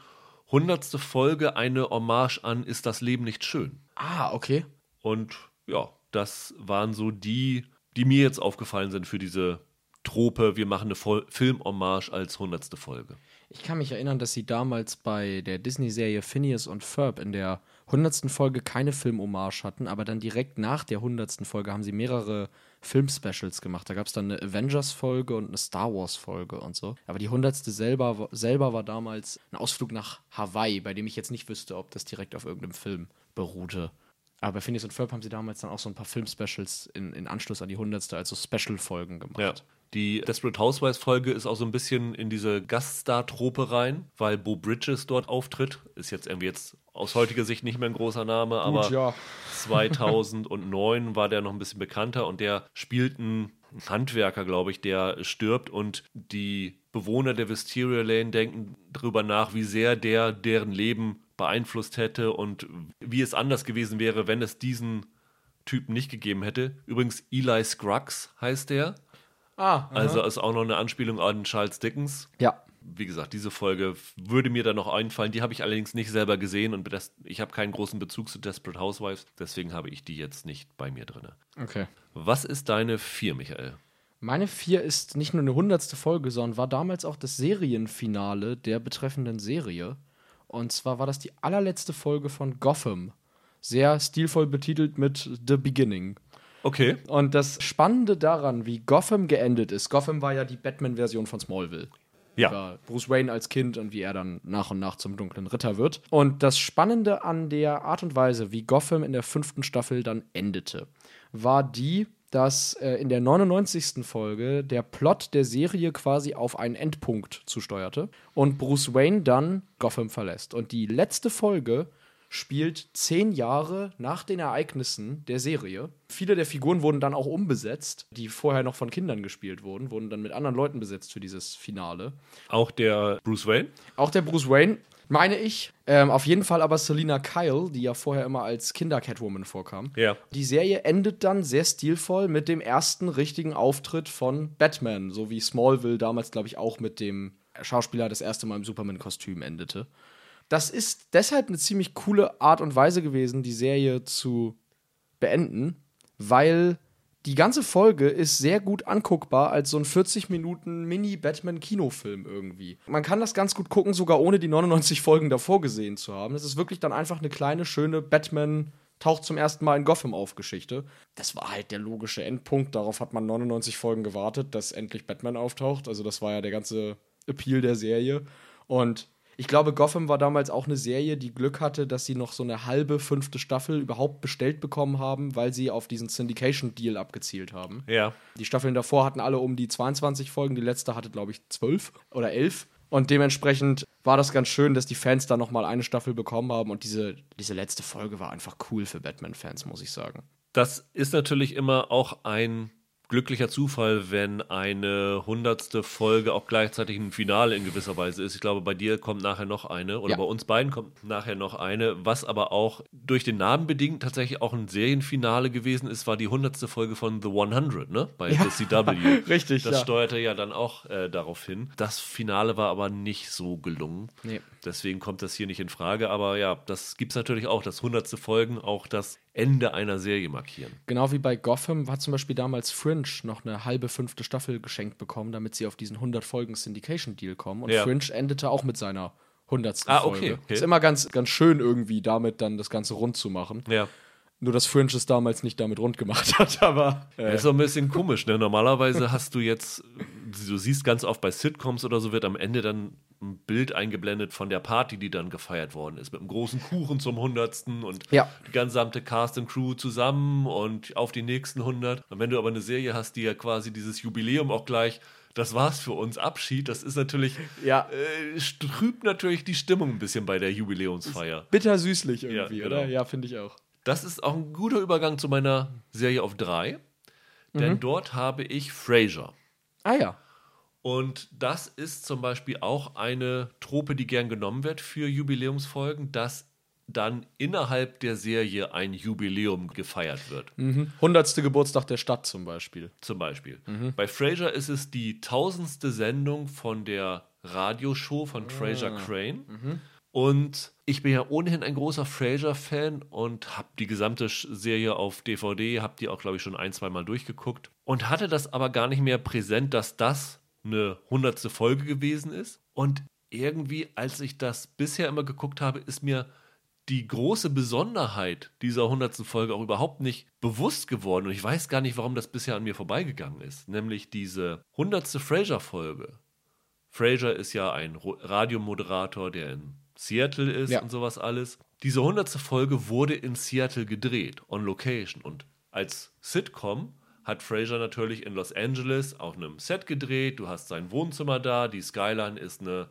hundertste Folge eine Hommage an Ist das Leben nicht schön? Ah, okay. Und ja, das waren so die, die mir jetzt aufgefallen sind für diese Trope. Wir machen eine Film-Hommage als hundertste Folge. Ich kann mich erinnern, dass sie damals bei der Disney-Serie Phineas und Ferb in der hundertsten Folge keine Film-Hommage hatten, aber dann direkt nach der hundertsten Folge haben sie mehrere Film-Specials gemacht. Da gab es dann eine Avengers-Folge und eine Star Wars-Folge und so. Aber die hundertste selber, selber war damals ein Ausflug nach Hawaii, bei dem ich jetzt nicht wüsste, ob das direkt auf irgendeinem Film beruhte. Aber bei Phineas und Ferb haben sie damals dann auch so ein paar Film-Specials in, in Anschluss an die hundertste, also Special-Folgen gemacht. Ja. Die Desperate Housewives Folge ist auch so ein bisschen in diese Gaststar-Trope rein, weil Bo Bridges dort auftritt. Ist jetzt irgendwie jetzt aus heutiger Sicht nicht mehr ein großer Name, Gut, aber ja. 2009 war der noch ein bisschen bekannter und der spielt einen Handwerker, glaube ich, der stirbt und die Bewohner der Wisteria Lane denken darüber nach, wie sehr der deren Leben beeinflusst hätte und wie es anders gewesen wäre, wenn es diesen Typen nicht gegeben hätte. Übrigens, Eli Scruggs heißt der. Ah, also ist auch noch eine Anspielung an Charles Dickens. Ja. Wie gesagt, diese Folge würde mir da noch einfallen. Die habe ich allerdings nicht selber gesehen und ich habe keinen großen Bezug zu Desperate Housewives. Deswegen habe ich die jetzt nicht bei mir drin. Okay. Was ist deine vier, Michael? Meine vier ist nicht nur eine hundertste Folge, sondern war damals auch das Serienfinale der betreffenden Serie. Und zwar war das die allerletzte Folge von Gotham. Sehr stilvoll betitelt mit The Beginning. Okay. Und das Spannende daran, wie Gotham geendet ist, Gotham war ja die Batman-Version von Smallville. Ja. Bruce Wayne als Kind und wie er dann nach und nach zum dunklen Ritter wird. Und das Spannende an der Art und Weise, wie Gotham in der fünften Staffel dann endete, war die, dass äh, in der 99. Folge der Plot der Serie quasi auf einen Endpunkt zusteuerte und Bruce Wayne dann Gotham verlässt. Und die letzte Folge spielt zehn Jahre nach den Ereignissen der Serie. Viele der Figuren wurden dann auch umbesetzt, die vorher noch von Kindern gespielt wurden, wurden dann mit anderen Leuten besetzt für dieses Finale. Auch der Bruce Wayne? Auch der Bruce Wayne, meine ich. Ähm, auf jeden Fall aber Selina Kyle, die ja vorher immer als Kinder-Catwoman vorkam. Ja. Die Serie endet dann sehr stilvoll mit dem ersten richtigen Auftritt von Batman, so wie Smallville damals, glaube ich, auch mit dem Schauspieler das erste Mal im Superman-Kostüm endete. Das ist deshalb eine ziemlich coole Art und Weise gewesen, die Serie zu beenden, weil die ganze Folge ist sehr gut anguckbar als so ein 40 Minuten Mini-Batman-Kinofilm irgendwie. Man kann das ganz gut gucken, sogar ohne die 99 Folgen davor gesehen zu haben. Es ist wirklich dann einfach eine kleine, schöne Batman- taucht zum ersten Mal in Gotham auf Geschichte. Das war halt der logische Endpunkt. Darauf hat man 99 Folgen gewartet, dass endlich Batman auftaucht. Also das war ja der ganze Appeal der Serie. Und ich glaube, Gotham war damals auch eine Serie, die Glück hatte, dass sie noch so eine halbe fünfte Staffel überhaupt bestellt bekommen haben, weil sie auf diesen Syndication-Deal abgezielt haben. Ja. Die Staffeln davor hatten alle um die 22 Folgen, die letzte hatte, glaube ich, 12 oder 11. Und dementsprechend war das ganz schön, dass die Fans da noch mal eine Staffel bekommen haben. Und diese, diese letzte Folge war einfach cool für Batman-Fans, muss ich sagen. Das ist natürlich immer auch ein glücklicher Zufall, wenn eine hundertste Folge auch gleichzeitig ein Finale in gewisser Weise ist. Ich glaube, bei dir kommt nachher noch eine oder Ja. bei uns beiden kommt nachher noch eine. Was aber auch durch den Namen bedingt tatsächlich auch ein Serienfinale gewesen ist, war die hundertste Folge von The 100, ne? Bei Ja. The CW. Richtig, Das ja. steuerte ja dann auch äh, darauf hin. Das Finale war aber nicht so gelungen. Nee. Deswegen kommt das hier nicht in Frage. Aber ja, das gibt es natürlich auch, dass hundertste Folgen auch das Ende einer Serie markieren. Genau wie bei Gotham hat zum Beispiel damals Fringe noch eine halbe fünfte Staffel geschenkt bekommen, damit sie auf diesen 100 Folgen Syndication-Deal kommen. Und Ja. Fringe endete auch mit seiner 100. Ah, okay, Folge. okay. Ist immer ganz, ganz schön irgendwie damit dann das Ganze rund zu machen. Ja. Nur, dass Fringe es damals nicht damit rund gemacht hat, aber Das ist so ein bisschen komisch, ne? Normalerweise hast du jetzt, du siehst ganz oft bei Sitcoms oder so, wird am Ende dann ein Bild eingeblendet von der Party, die dann gefeiert worden ist. Mit einem großen Kuchen zum Hundertsten und Ja. die gesamte Cast and Crew zusammen und auf die nächsten 100. Und wenn du aber eine Serie hast, die ja quasi dieses Jubiläum auch gleich, das war's für uns, Abschied, das ist natürlich, Ja. äh, trübt natürlich die Stimmung ein bisschen bei der Jubiläumsfeier. bittersüßlich irgendwie, Ja, genau. oder? Ja, finde ich auch. Das ist auch ein guter Übergang zu meiner Serie auf drei, denn dort habe ich Frasier. Ah ja. Und das ist zum Beispiel auch eine Trope, die gern genommen wird für Jubiläumsfolgen, dass dann innerhalb der Serie ein Jubiläum gefeiert wird. Mhm. 100. Geburtstag der Stadt zum Beispiel. Zum Beispiel. Bei Frasier ist es die tausendste Sendung von der Radioshow von Frasier Crane. Und ich bin ja ohnehin ein großer Frasier-Fan und habe die gesamte Serie auf DVD, habe die auch, glaube ich, schon ein, zwei Mal durchgeguckt. Und hatte das aber gar nicht mehr präsent, dass das eine hundertste Folge gewesen ist. Und irgendwie, als ich das bisher immer geguckt habe, ist mir die große Besonderheit dieser hundertsten Folge auch überhaupt nicht bewusst geworden. Und ich weiß gar nicht, warum das bisher an mir vorbeigegangen ist. Nämlich diese hundertste Frasier-Folge. Frasier ist ja ein Radiomoderator, der in Seattle ist Ja. und sowas alles. Diese hundertste Folge wurde in Seattle gedreht, on location. Und als Sitcom hat Frasier natürlich in Los Angeles auf einem Set gedreht. Du hast sein Wohnzimmer da, die Skyline ist eine,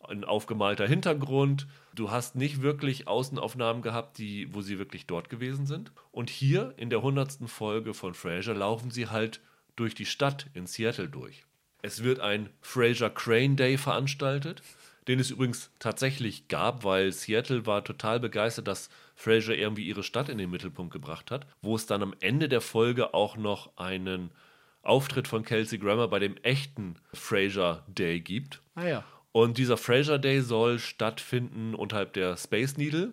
ein aufgemalter Hintergrund. Du hast nicht wirklich Außenaufnahmen gehabt, die, wo sie wirklich dort gewesen sind. Und hier in der hundertsten Folge von Frasier laufen sie halt durch die Stadt in Seattle durch. Es wird ein Fraser Crane Day veranstaltet, den es übrigens tatsächlich gab, weil Seattle war total begeistert, dass Fraser irgendwie ihre Stadt in den Mittelpunkt gebracht hat, wo es dann am Ende der Folge auch noch einen Auftritt von Kelsey Grammer bei dem echten Fraser Day gibt. Ah ja. Und dieser Fraser Day soll stattfinden unterhalb der Space Needle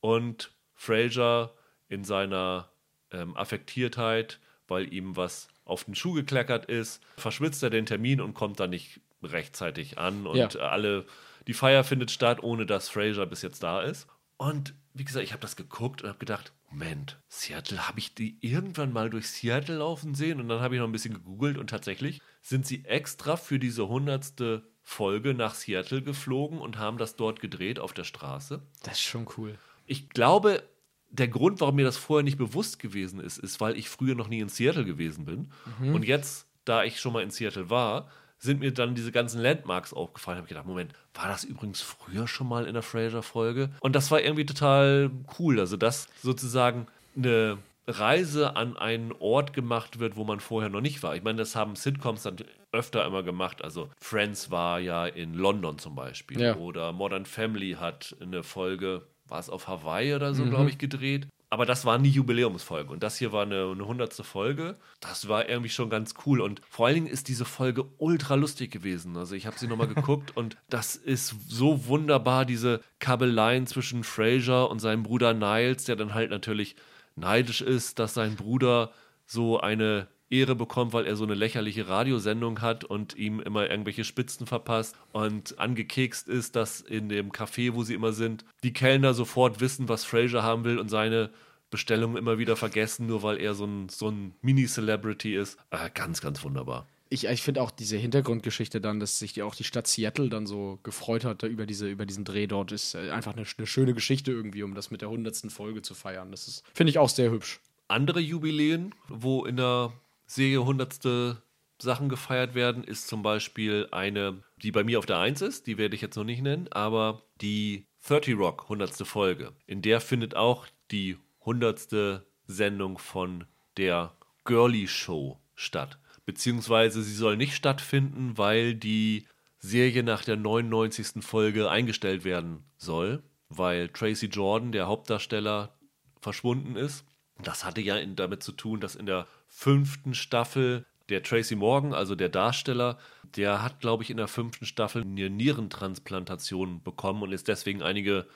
und Fraser in seiner ähm, Affektiertheit, weil ihm was auf den Schuh gekleckert ist, verschwitzt er den Termin und kommt dann nicht rechtzeitig an und Ja. alle die Feier findet statt, ohne dass Fraser bis jetzt da ist. Und wie gesagt, ich habe das geguckt und habe gedacht, Moment, Seattle, habe ich die irgendwann mal durch Seattle laufen sehen? Und dann habe ich noch ein bisschen gegoogelt und tatsächlich sind sie extra für diese hundertste Folge nach Seattle geflogen und haben das dort gedreht auf der Straße. Das ist schon cool. Ich glaube, der Grund, warum mir das vorher nicht bewusst gewesen ist, ist, weil ich früher noch nie in Seattle gewesen bin. Und jetzt, da ich schon mal in Seattle war, sind mir dann diese ganzen Landmarks aufgefallen. Habe ich gedacht, Moment, war das übrigens früher schon mal in der Fraser-Folge? Und das war irgendwie total cool. Also, dass sozusagen eine Reise an einen Ort gemacht wird, wo man vorher noch nicht war. Ich meine, das haben Sitcoms dann öfter immer gemacht. Also Friends war ja in London zum Beispiel. Ja. Oder Modern Family hat eine Folge, war es auf Hawaii oder so, mhm. glaube ich, gedreht. Aber das war nie Jubiläumsfolge. Und das hier war eine, eine hundertste Folge. Das war irgendwie schon ganz cool. Und vor allen Dingen ist diese Folge ultra lustig gewesen. Also ich habe sie nochmal geguckt und das ist so wunderbar, diese Kabeleien zwischen Fraser und seinem Bruder Niles, der dann halt natürlich neidisch ist, dass sein Bruder so eine Ehre bekommt, weil er so eine lächerliche Radiosendung hat und ihm immer irgendwelche Spitzen verpasst und angekekst ist, dass in dem Café, wo sie immer sind, die Kellner sofort wissen, was Fraser haben will und seine Bestellung immer wieder vergessen, nur weil er so ein, so ein Mini-Celebrity ist. Äh, ganz, ganz wunderbar. Ich, ich finde auch diese Hintergrundgeschichte dann, dass sich die, auch die Stadt Seattle dann so gefreut hat über, diese, über diesen Dreh dort, ist äh, einfach eine, eine schöne Geschichte irgendwie, um das mit der hundertsten Folge zu feiern. Das finde ich auch sehr hübsch. Andere Jubiläen, wo in der Serie hundertste Sachen gefeiert werden, ist zum Beispiel eine, die bei mir auf der 1 ist, die werde ich jetzt noch nicht nennen, aber die 30 Rock 100. Folge. In der findet auch die 100. Sendung von der Girly Show statt beziehungsweise sie soll nicht stattfinden, weil die Serie nach der 99. Folge eingestellt werden soll, weil Tracy Jordan, der Hauptdarsteller, verschwunden ist. Das hatte ja damit zu tun, dass in der fünften Staffel der Tracy Morgan, also der Darsteller, der hat, glaube ich, in der fünften Staffel eine Nierentransplantation bekommen und ist deswegen einige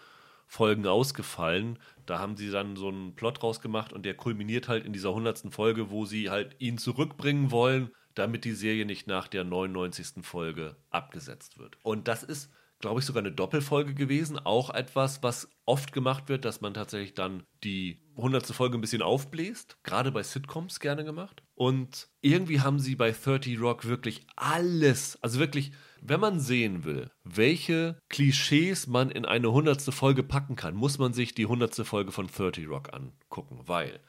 Folgen ausgefallen. Da haben sie dann so einen Plot rausgemacht und der kulminiert halt in dieser 100. Folge, wo sie halt ihn zurückbringen wollen, damit die Serie nicht nach der 99. Folge abgesetzt wird. Und das ist glaube ich, sogar eine Doppelfolge gewesen. Auch etwas, was oft gemacht wird, dass man tatsächlich dann die hundertste Folge ein bisschen aufbläst. Gerade bei Sitcoms gerne gemacht. Und irgendwie haben sie bei 30 Rock wirklich alles, also wirklich, wenn man sehen will, welche Klischees man in eine hundertste Folge packen kann, muss man sich die hundertste Folge von 30 Rock angucken, weil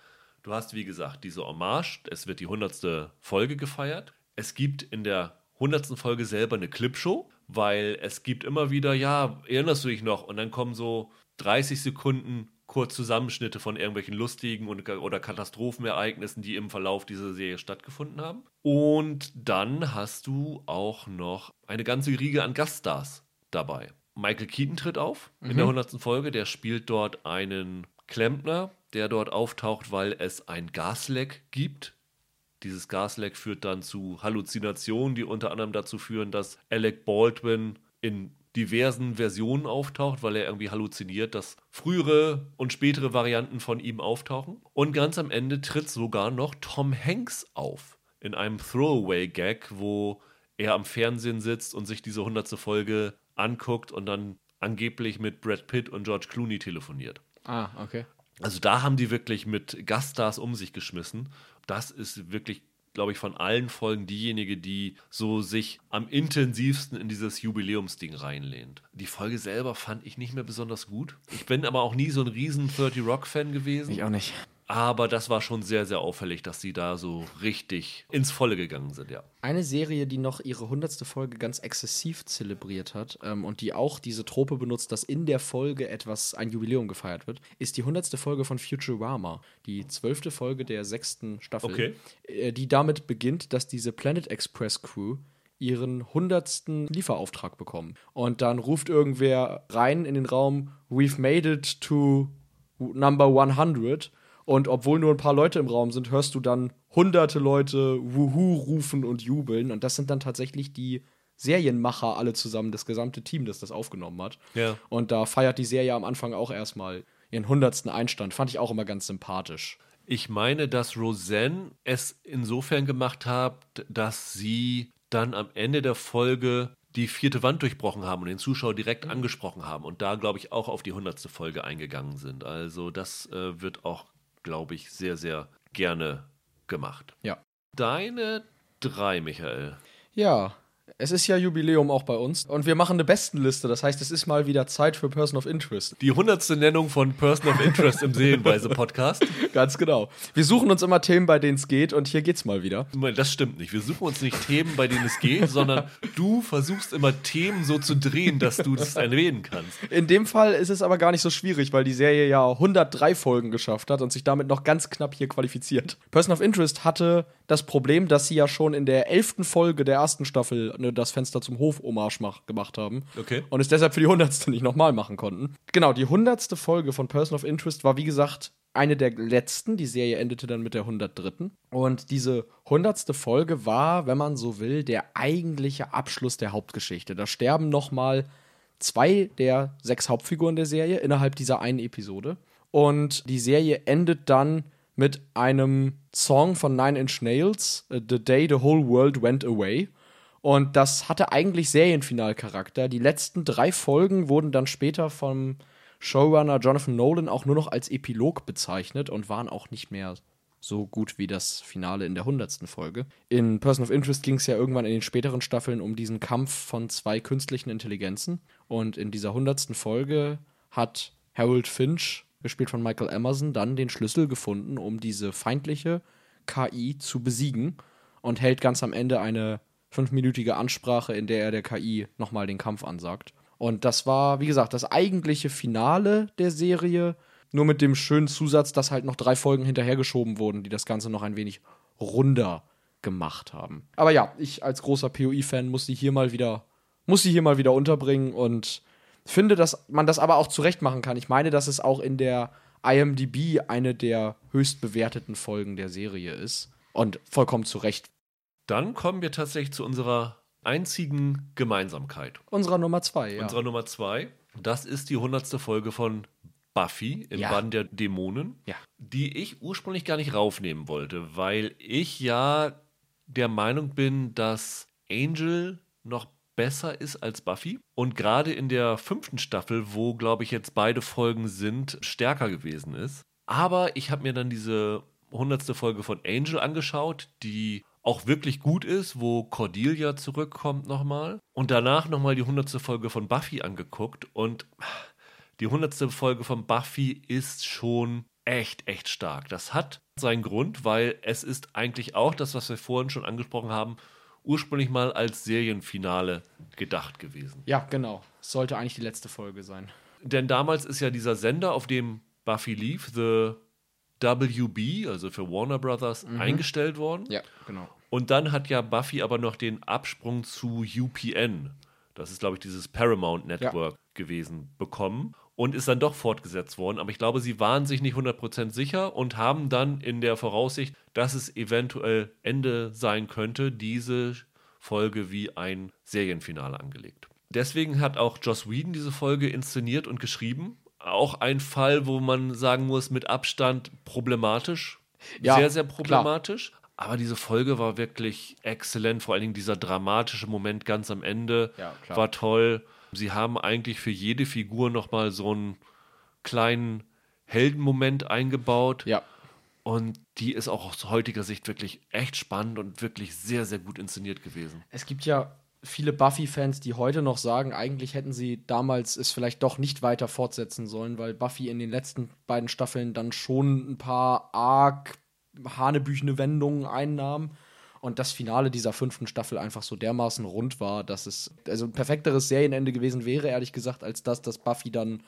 du hast, wie gesagt, diese Hommage, es wird die hundertste Folge gefeiert. Es gibt in der hundertsten Folge selber eine Clipshow, weil es gibt immer wieder, ja, erinnerst du dich noch? Und dann kommen so 30 Sekunden kurz Zusammenschnitte von irgendwelchen lustigen und, oder Katastrophenereignissen, die im Verlauf dieser Serie stattgefunden haben. Und dann hast du auch noch eine ganze Riege an Gaststars dabei. Michael Keaton tritt auf mhm. in der 100. Mhm. Folge. Der spielt dort einen Klempner, der dort auftaucht, weil es ein Gasleck gibt dieses Gasleck führt dann zu Halluzinationen, die unter anderem dazu führen, dass Alec Baldwin in diversen Versionen auftaucht, weil er irgendwie halluziniert, dass frühere und spätere Varianten von ihm auftauchen. Und ganz am Ende tritt sogar noch Tom Hanks auf. In einem Throwaway-Gag, wo er am Fernsehen sitzt und sich diese hundertste Folge anguckt und dann angeblich mit Brad Pitt und George Clooney telefoniert. Ah, okay. Also da haben die wirklich mit Gaststars um sich geschmissen das ist wirklich glaube ich, von allen Folgen diejenige, die so sich am intensivsten in dieses Jubiläumsding reinlehnt. Die Folge selber fand ich nicht mehr besonders gut. Ich bin aber auch nie so ein riesen 30 Rock-Fan gewesen. Ich auch nicht. Aber das war schon sehr, sehr auffällig, dass sie da so richtig ins Volle gegangen sind, ja. Eine Serie, die noch ihre hundertste Folge ganz exzessiv zelebriert hat ähm, und die auch diese Trope benutzt, dass in der Folge etwas, ein Jubiläum gefeiert wird, ist die hundertste Folge von Futurama. Die zwölfte Folge der sechsten Staffel. Okay. Äh, die damit beginnt, dass diese Planet Express Crew ihren hundertsten Lieferauftrag bekommen. Und dann ruft irgendwer rein in den Raum, we've made it to number 100 und obwohl nur ein paar Leute im Raum sind, hörst du dann hunderte Leute Wuhu rufen und jubeln. Und das sind dann tatsächlich die Serienmacher alle zusammen, das gesamte Team, das das aufgenommen hat. Ja. Und da feiert die Serie am Anfang auch erstmal ihren hundertsten Einstand. Fand ich auch immer ganz sympathisch. Ich meine, dass Roseanne es insofern gemacht hat, dass sie dann am Ende der Folge die vierte Wand durchbrochen haben und den Zuschauer direkt mhm. angesprochen haben und da, glaube ich, auch auf die hundertste Folge eingegangen sind. Also das äh, wird auch glaube ich, sehr, sehr gerne gemacht. Ja. Deine drei, Michael. Ja, Es ist ja Jubiläum auch bei uns und wir machen eine Bestenliste. Das heißt, es ist mal wieder Zeit für Person of Interest. Die hundertste Nennung von Person of Interest im Seelenweise-Podcast. Ganz genau. Wir suchen uns immer Themen, bei denen es geht und hier geht's mal wieder. Das stimmt nicht. Wir suchen uns nicht Themen, bei denen es geht, sondern du versuchst immer Themen so zu drehen, dass du das erwähnen kannst. In dem Fall ist es aber gar nicht so schwierig, weil die Serie ja 103 Folgen geschafft hat und sich damit noch ganz knapp hier qualifiziert. Person of Interest hatte das Problem, dass sie ja schon in der elften Folge der ersten Staffel ne, das Fenster zum Hof Hommage mach, gemacht haben. Okay. Und es deshalb für die hundertste nicht nochmal machen konnten. Genau, die hundertste Folge von Person of Interest war, wie gesagt, eine der letzten. Die Serie endete dann mit der 103. Und diese hundertste Folge war, wenn man so will, der eigentliche Abschluss der Hauptgeschichte. Da sterben nochmal zwei der sechs Hauptfiguren der Serie innerhalb dieser einen Episode. Und die Serie endet dann mit einem Song von Nine Inch Nails, äh, The Day the Whole World Went Away. Und das hatte eigentlich Serienfinalcharakter. Die letzten drei Folgen wurden dann später vom Showrunner Jonathan Nolan auch nur noch als Epilog bezeichnet und waren auch nicht mehr so gut wie das Finale in der hundertsten Folge. In Person of Interest ging es ja irgendwann in den späteren Staffeln um diesen Kampf von zwei künstlichen Intelligenzen. Und in dieser hundertsten Folge hat Harold Finch gespielt von Michael Emerson, dann den Schlüssel gefunden, um diese feindliche KI zu besiegen und hält ganz am Ende eine fünfminütige Ansprache, in der er der KI nochmal den Kampf ansagt. Und das war, wie gesagt, das eigentliche Finale der Serie, nur mit dem schönen Zusatz, dass halt noch drei Folgen hinterhergeschoben wurden, die das Ganze noch ein wenig runder gemacht haben. Aber ja, ich als großer POI-Fan muss sie hier mal wieder, muss sie hier mal wieder unterbringen und finde, dass man das aber auch zurecht machen kann. Ich meine, dass es auch in der IMDb eine der höchst bewerteten Folgen der Serie ist. Und vollkommen zu Recht. Dann kommen wir tatsächlich zu unserer einzigen Gemeinsamkeit. Unserer Nummer zwei, ja. Unserer Nummer zwei. Das ist die hundertste Folge von Buffy im ja. Bann der Dämonen, ja. die ich ursprünglich gar nicht raufnehmen wollte, weil ich ja der Meinung bin, dass Angel noch besser ist als Buffy und gerade in der fünften Staffel, wo glaube ich jetzt beide Folgen sind, stärker gewesen ist. Aber ich habe mir dann diese hundertste Folge von Angel angeschaut, die auch wirklich gut ist, wo Cordelia zurückkommt nochmal. Und danach nochmal die hundertste Folge von Buffy angeguckt. Und die hundertste Folge von Buffy ist schon echt, echt stark. Das hat seinen Grund, weil es ist eigentlich auch das, was wir vorhin schon angesprochen haben, ursprünglich mal als Serienfinale gedacht gewesen. Ja, genau. Sollte eigentlich die letzte Folge sein. Denn damals ist ja dieser Sender, auf dem Buffy lief, The WB, also für Warner Brothers, mhm. eingestellt worden. Ja, genau. Und dann hat ja Buffy aber noch den Absprung zu UPN, das ist, glaube ich, dieses Paramount Network ja. gewesen, bekommen und ist dann doch fortgesetzt worden. Aber ich glaube, sie waren sich nicht 100% sicher und haben dann in der Voraussicht, dass es eventuell Ende sein könnte, diese Folge wie ein Serienfinale angelegt. Deswegen hat auch Joss Whedon diese Folge inszeniert und geschrieben. Auch ein Fall, wo man sagen muss, mit Abstand problematisch. Ja, sehr, sehr problematisch. Klar. Aber diese Folge war wirklich exzellent. Vor allen Dingen dieser dramatische Moment ganz am Ende ja, war toll. Sie haben eigentlich für jede Figur nochmal so einen kleinen Heldenmoment eingebaut. Ja. Und die ist auch aus heutiger Sicht wirklich echt spannend und wirklich sehr, sehr gut inszeniert gewesen. Es gibt ja viele Buffy-Fans, die heute noch sagen, eigentlich hätten sie damals es vielleicht doch nicht weiter fortsetzen sollen, weil Buffy in den letzten beiden Staffeln dann schon ein paar arg hanebüchene Wendungen einnahm. Und das Finale dieser fünften Staffel einfach so dermaßen rund war, dass es also ein perfekteres Serienende gewesen wäre, ehrlich gesagt, als das, das Buffy dann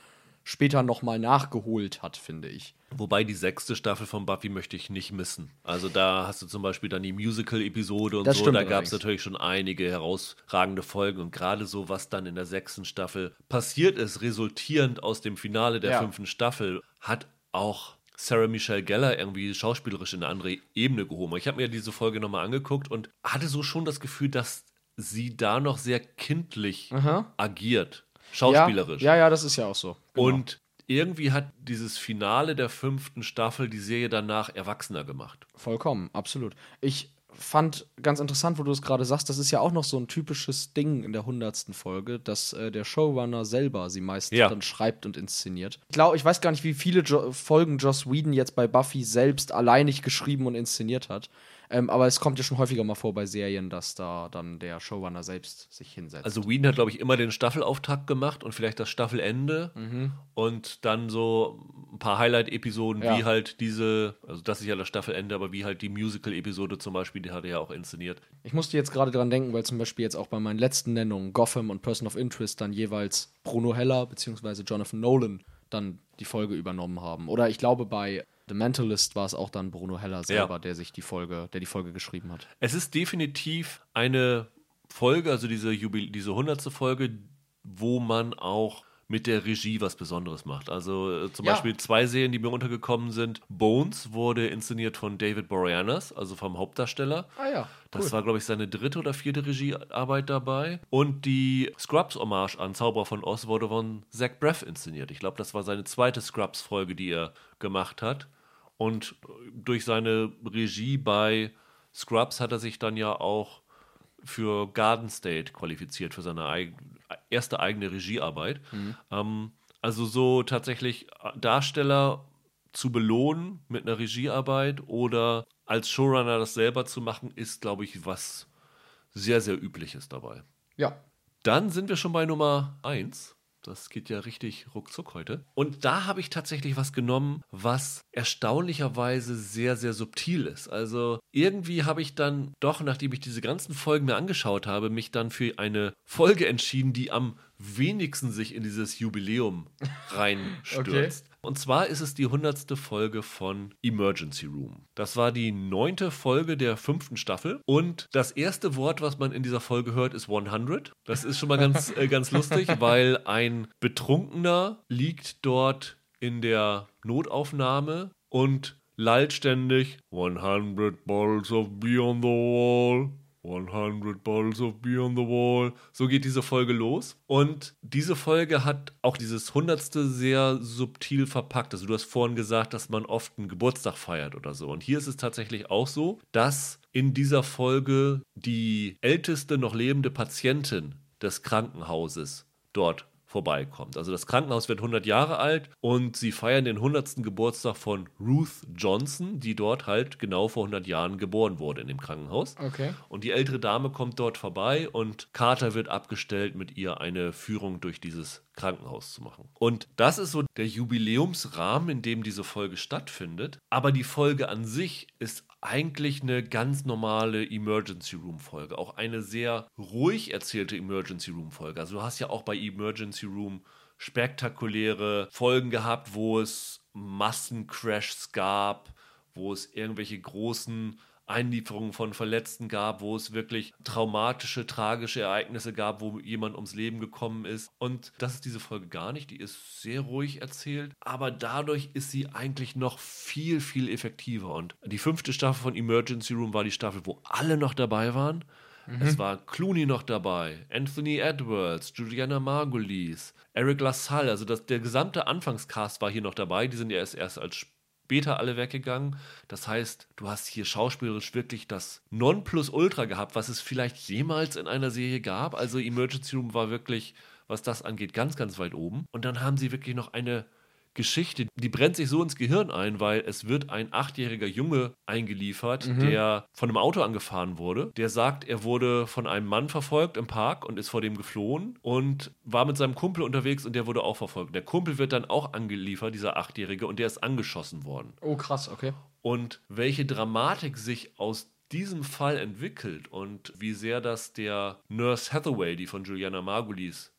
später nochmal nachgeholt hat, finde ich. Wobei die sechste Staffel von Buffy möchte ich nicht missen. Also da hast du zum Beispiel dann die Musical-Episode und das so. Da gab es natürlich schon einige herausragende Folgen. Und gerade so, was dann in der sechsten Staffel passiert ist, resultierend aus dem Finale der ja. fünften Staffel, hat auch Sarah Michelle Geller irgendwie schauspielerisch in eine andere Ebene gehoben. Ich habe mir diese Folge nochmal angeguckt und hatte so schon das Gefühl, dass sie da noch sehr kindlich Aha. agiert. Schauspielerisch. Ja, ja, ja, das ist ja auch so. Genau. Und irgendwie hat dieses Finale der fünften Staffel die Serie danach erwachsener gemacht. Vollkommen, absolut. Ich fand ganz interessant, wo du es gerade sagst, das ist ja auch noch so ein typisches Ding in der hundertsten Folge, dass äh, der Showrunner selber sie meistens Ja. dann schreibt und inszeniert. Ich glaube, ich weiß gar nicht, wie viele jo Folgen Joss Whedon jetzt bei Buffy selbst alleinig geschrieben und inszeniert hat. Ähm, aber es kommt ja schon häufiger mal vor bei Serien, dass da dann der Showrunner selbst sich hinsetzt. Also Whedon hat, glaube ich, immer den Staffelauftakt gemacht und vielleicht das Staffelende Mhm. und dann so ein paar Highlight-Episoden, Ja. wie halt diese, also das ist ja das Staffelende, aber wie halt die Musical-Episode zum Beispiel, die hat er ja auch inszeniert. Ich musste jetzt gerade dran denken, weil zum Beispiel jetzt auch bei meinen letzten Nennungen Gotham und Person of Interest dann jeweils Bruno Heller bzw. Jonathan Nolan dann die Folge übernommen haben. Oder ich glaube bei The Mentalist war es auch dann Bruno Heller selber, Ja. der sich die Folge, der die Folge geschrieben hat. Es ist definitiv eine Folge, also diese, Jubil diese 100. Folge, wo man auch mit der Regie was Besonderes macht. Also äh, zum Ja. Beispiel zwei Serien, die mir untergekommen sind. Bones wurde inszeniert von David Boreanaz, also vom Hauptdarsteller. Ah ja, Das war, glaube ich, seine dritte oder vierte Regiearbeit dabei. Und die Scrubs-Hommage an Zauberer von Oz wurde von Zach Braff inszeniert. Ich glaube, das war seine zweite Scrubs-Folge, die er gemacht hat. Und durch seine Regie bei Scrubs hat er sich dann ja auch für Garden State qualifiziert, für seine eig erste eigene Regiearbeit. Ähm, also so tatsächlich Darsteller zu belohnen mit einer Regiearbeit oder als Showrunner das selber zu machen, ist, glaube ich, was sehr, sehr übliches dabei. Ja. Dann sind wir schon bei Nummer 1. Das geht ja richtig ruckzuck heute. Und da habe ich tatsächlich was genommen, was erstaunlicherweise sehr, sehr subtil ist. Also irgendwie habe ich dann doch, nachdem ich diese ganzen Folgen mir angeschaut habe, mich dann für eine Folge entschieden, die am wenigsten sich in dieses Jubiläum reinstürzt. Und zwar ist es die hundertste Folge von Emergency Room. Das war die neunte Folge der fünften Staffel. Und das erste Wort, was man in dieser Folge hört, ist 100. Das ist schon mal ganz, äh, ganz lustig, weil ein Betrunkener liegt dort in der Notaufnahme und lallt ständig 100 bottles of beer on the wall. 100 bottles of beer on the wall. So geht diese Folge los. Und diese Folge hat auch dieses Hundertste sehr subtil verpackt. Also du hast vorhin gesagt, dass man oft einen Geburtstag feiert oder so. Und hier ist es tatsächlich auch so, dass in dieser Folge die älteste noch lebende Patientin des Krankenhauses dort vorbeikommt. Also das Krankenhaus wird 100 Jahre alt und sie feiern den 100. Geburtstag von Ruth Johnson, die dort halt genau vor 100 Jahren geboren wurde in dem Krankenhaus. Okay. Und die ältere Dame kommt dort vorbei und Carter wird abgestellt, mit ihr eine Führung durch dieses Krankenhaus zu machen. Und das ist so der Jubiläumsrahmen, in dem diese Folge stattfindet. Aber die Folge an sich ist eigentlich eine ganz normale Emergency Room Folge. Auch eine sehr ruhig erzählte Emergency Room Folge. Also du hast ja auch bei Emergency Room spektakuläre Folgen gehabt, wo es Massencrashs gab, wo es irgendwelche großen Einlieferungen von Verletzten gab, wo es wirklich traumatische, tragische Ereignisse gab, wo jemand ums Leben gekommen ist. Und das ist diese Folge gar nicht. Die ist sehr ruhig erzählt, aber dadurch ist sie eigentlich noch viel, viel effektiver. Und die fünfte Staffel von Emergency Room war die Staffel, wo alle noch dabei waren. Es war Clooney noch dabei, Anthony Edwards, Juliana Margulies, Eric LaSalle, also das, der gesamte Anfangscast war hier noch dabei. Die sind ja erst, erst als später alle weggegangen. Das heißt, du hast hier schauspielerisch wirklich das Nonplusultra gehabt, was es vielleicht jemals in einer Serie gab. Also Emergency Room war wirklich, was das angeht, ganz, ganz weit oben. Und dann haben sie wirklich noch eine Geschichte, die brennt sich so ins Gehirn ein, weil es wird ein achtjähriger Junge eingeliefert, der von einem Auto angefahren wurde. Der sagt, er wurde von einem Mann verfolgt im Park und ist vor dem geflohen und war mit seinem Kumpel unterwegs und der wurde auch verfolgt. Der Kumpel wird dann auch angeliefert, dieser achtjährige, und der ist angeschossen worden. Oh, krass, okay. Und welche Dramatik sich aus diesem Fall entwickelt und wie sehr das der Nurse Hathaway, die von Juliana Margulies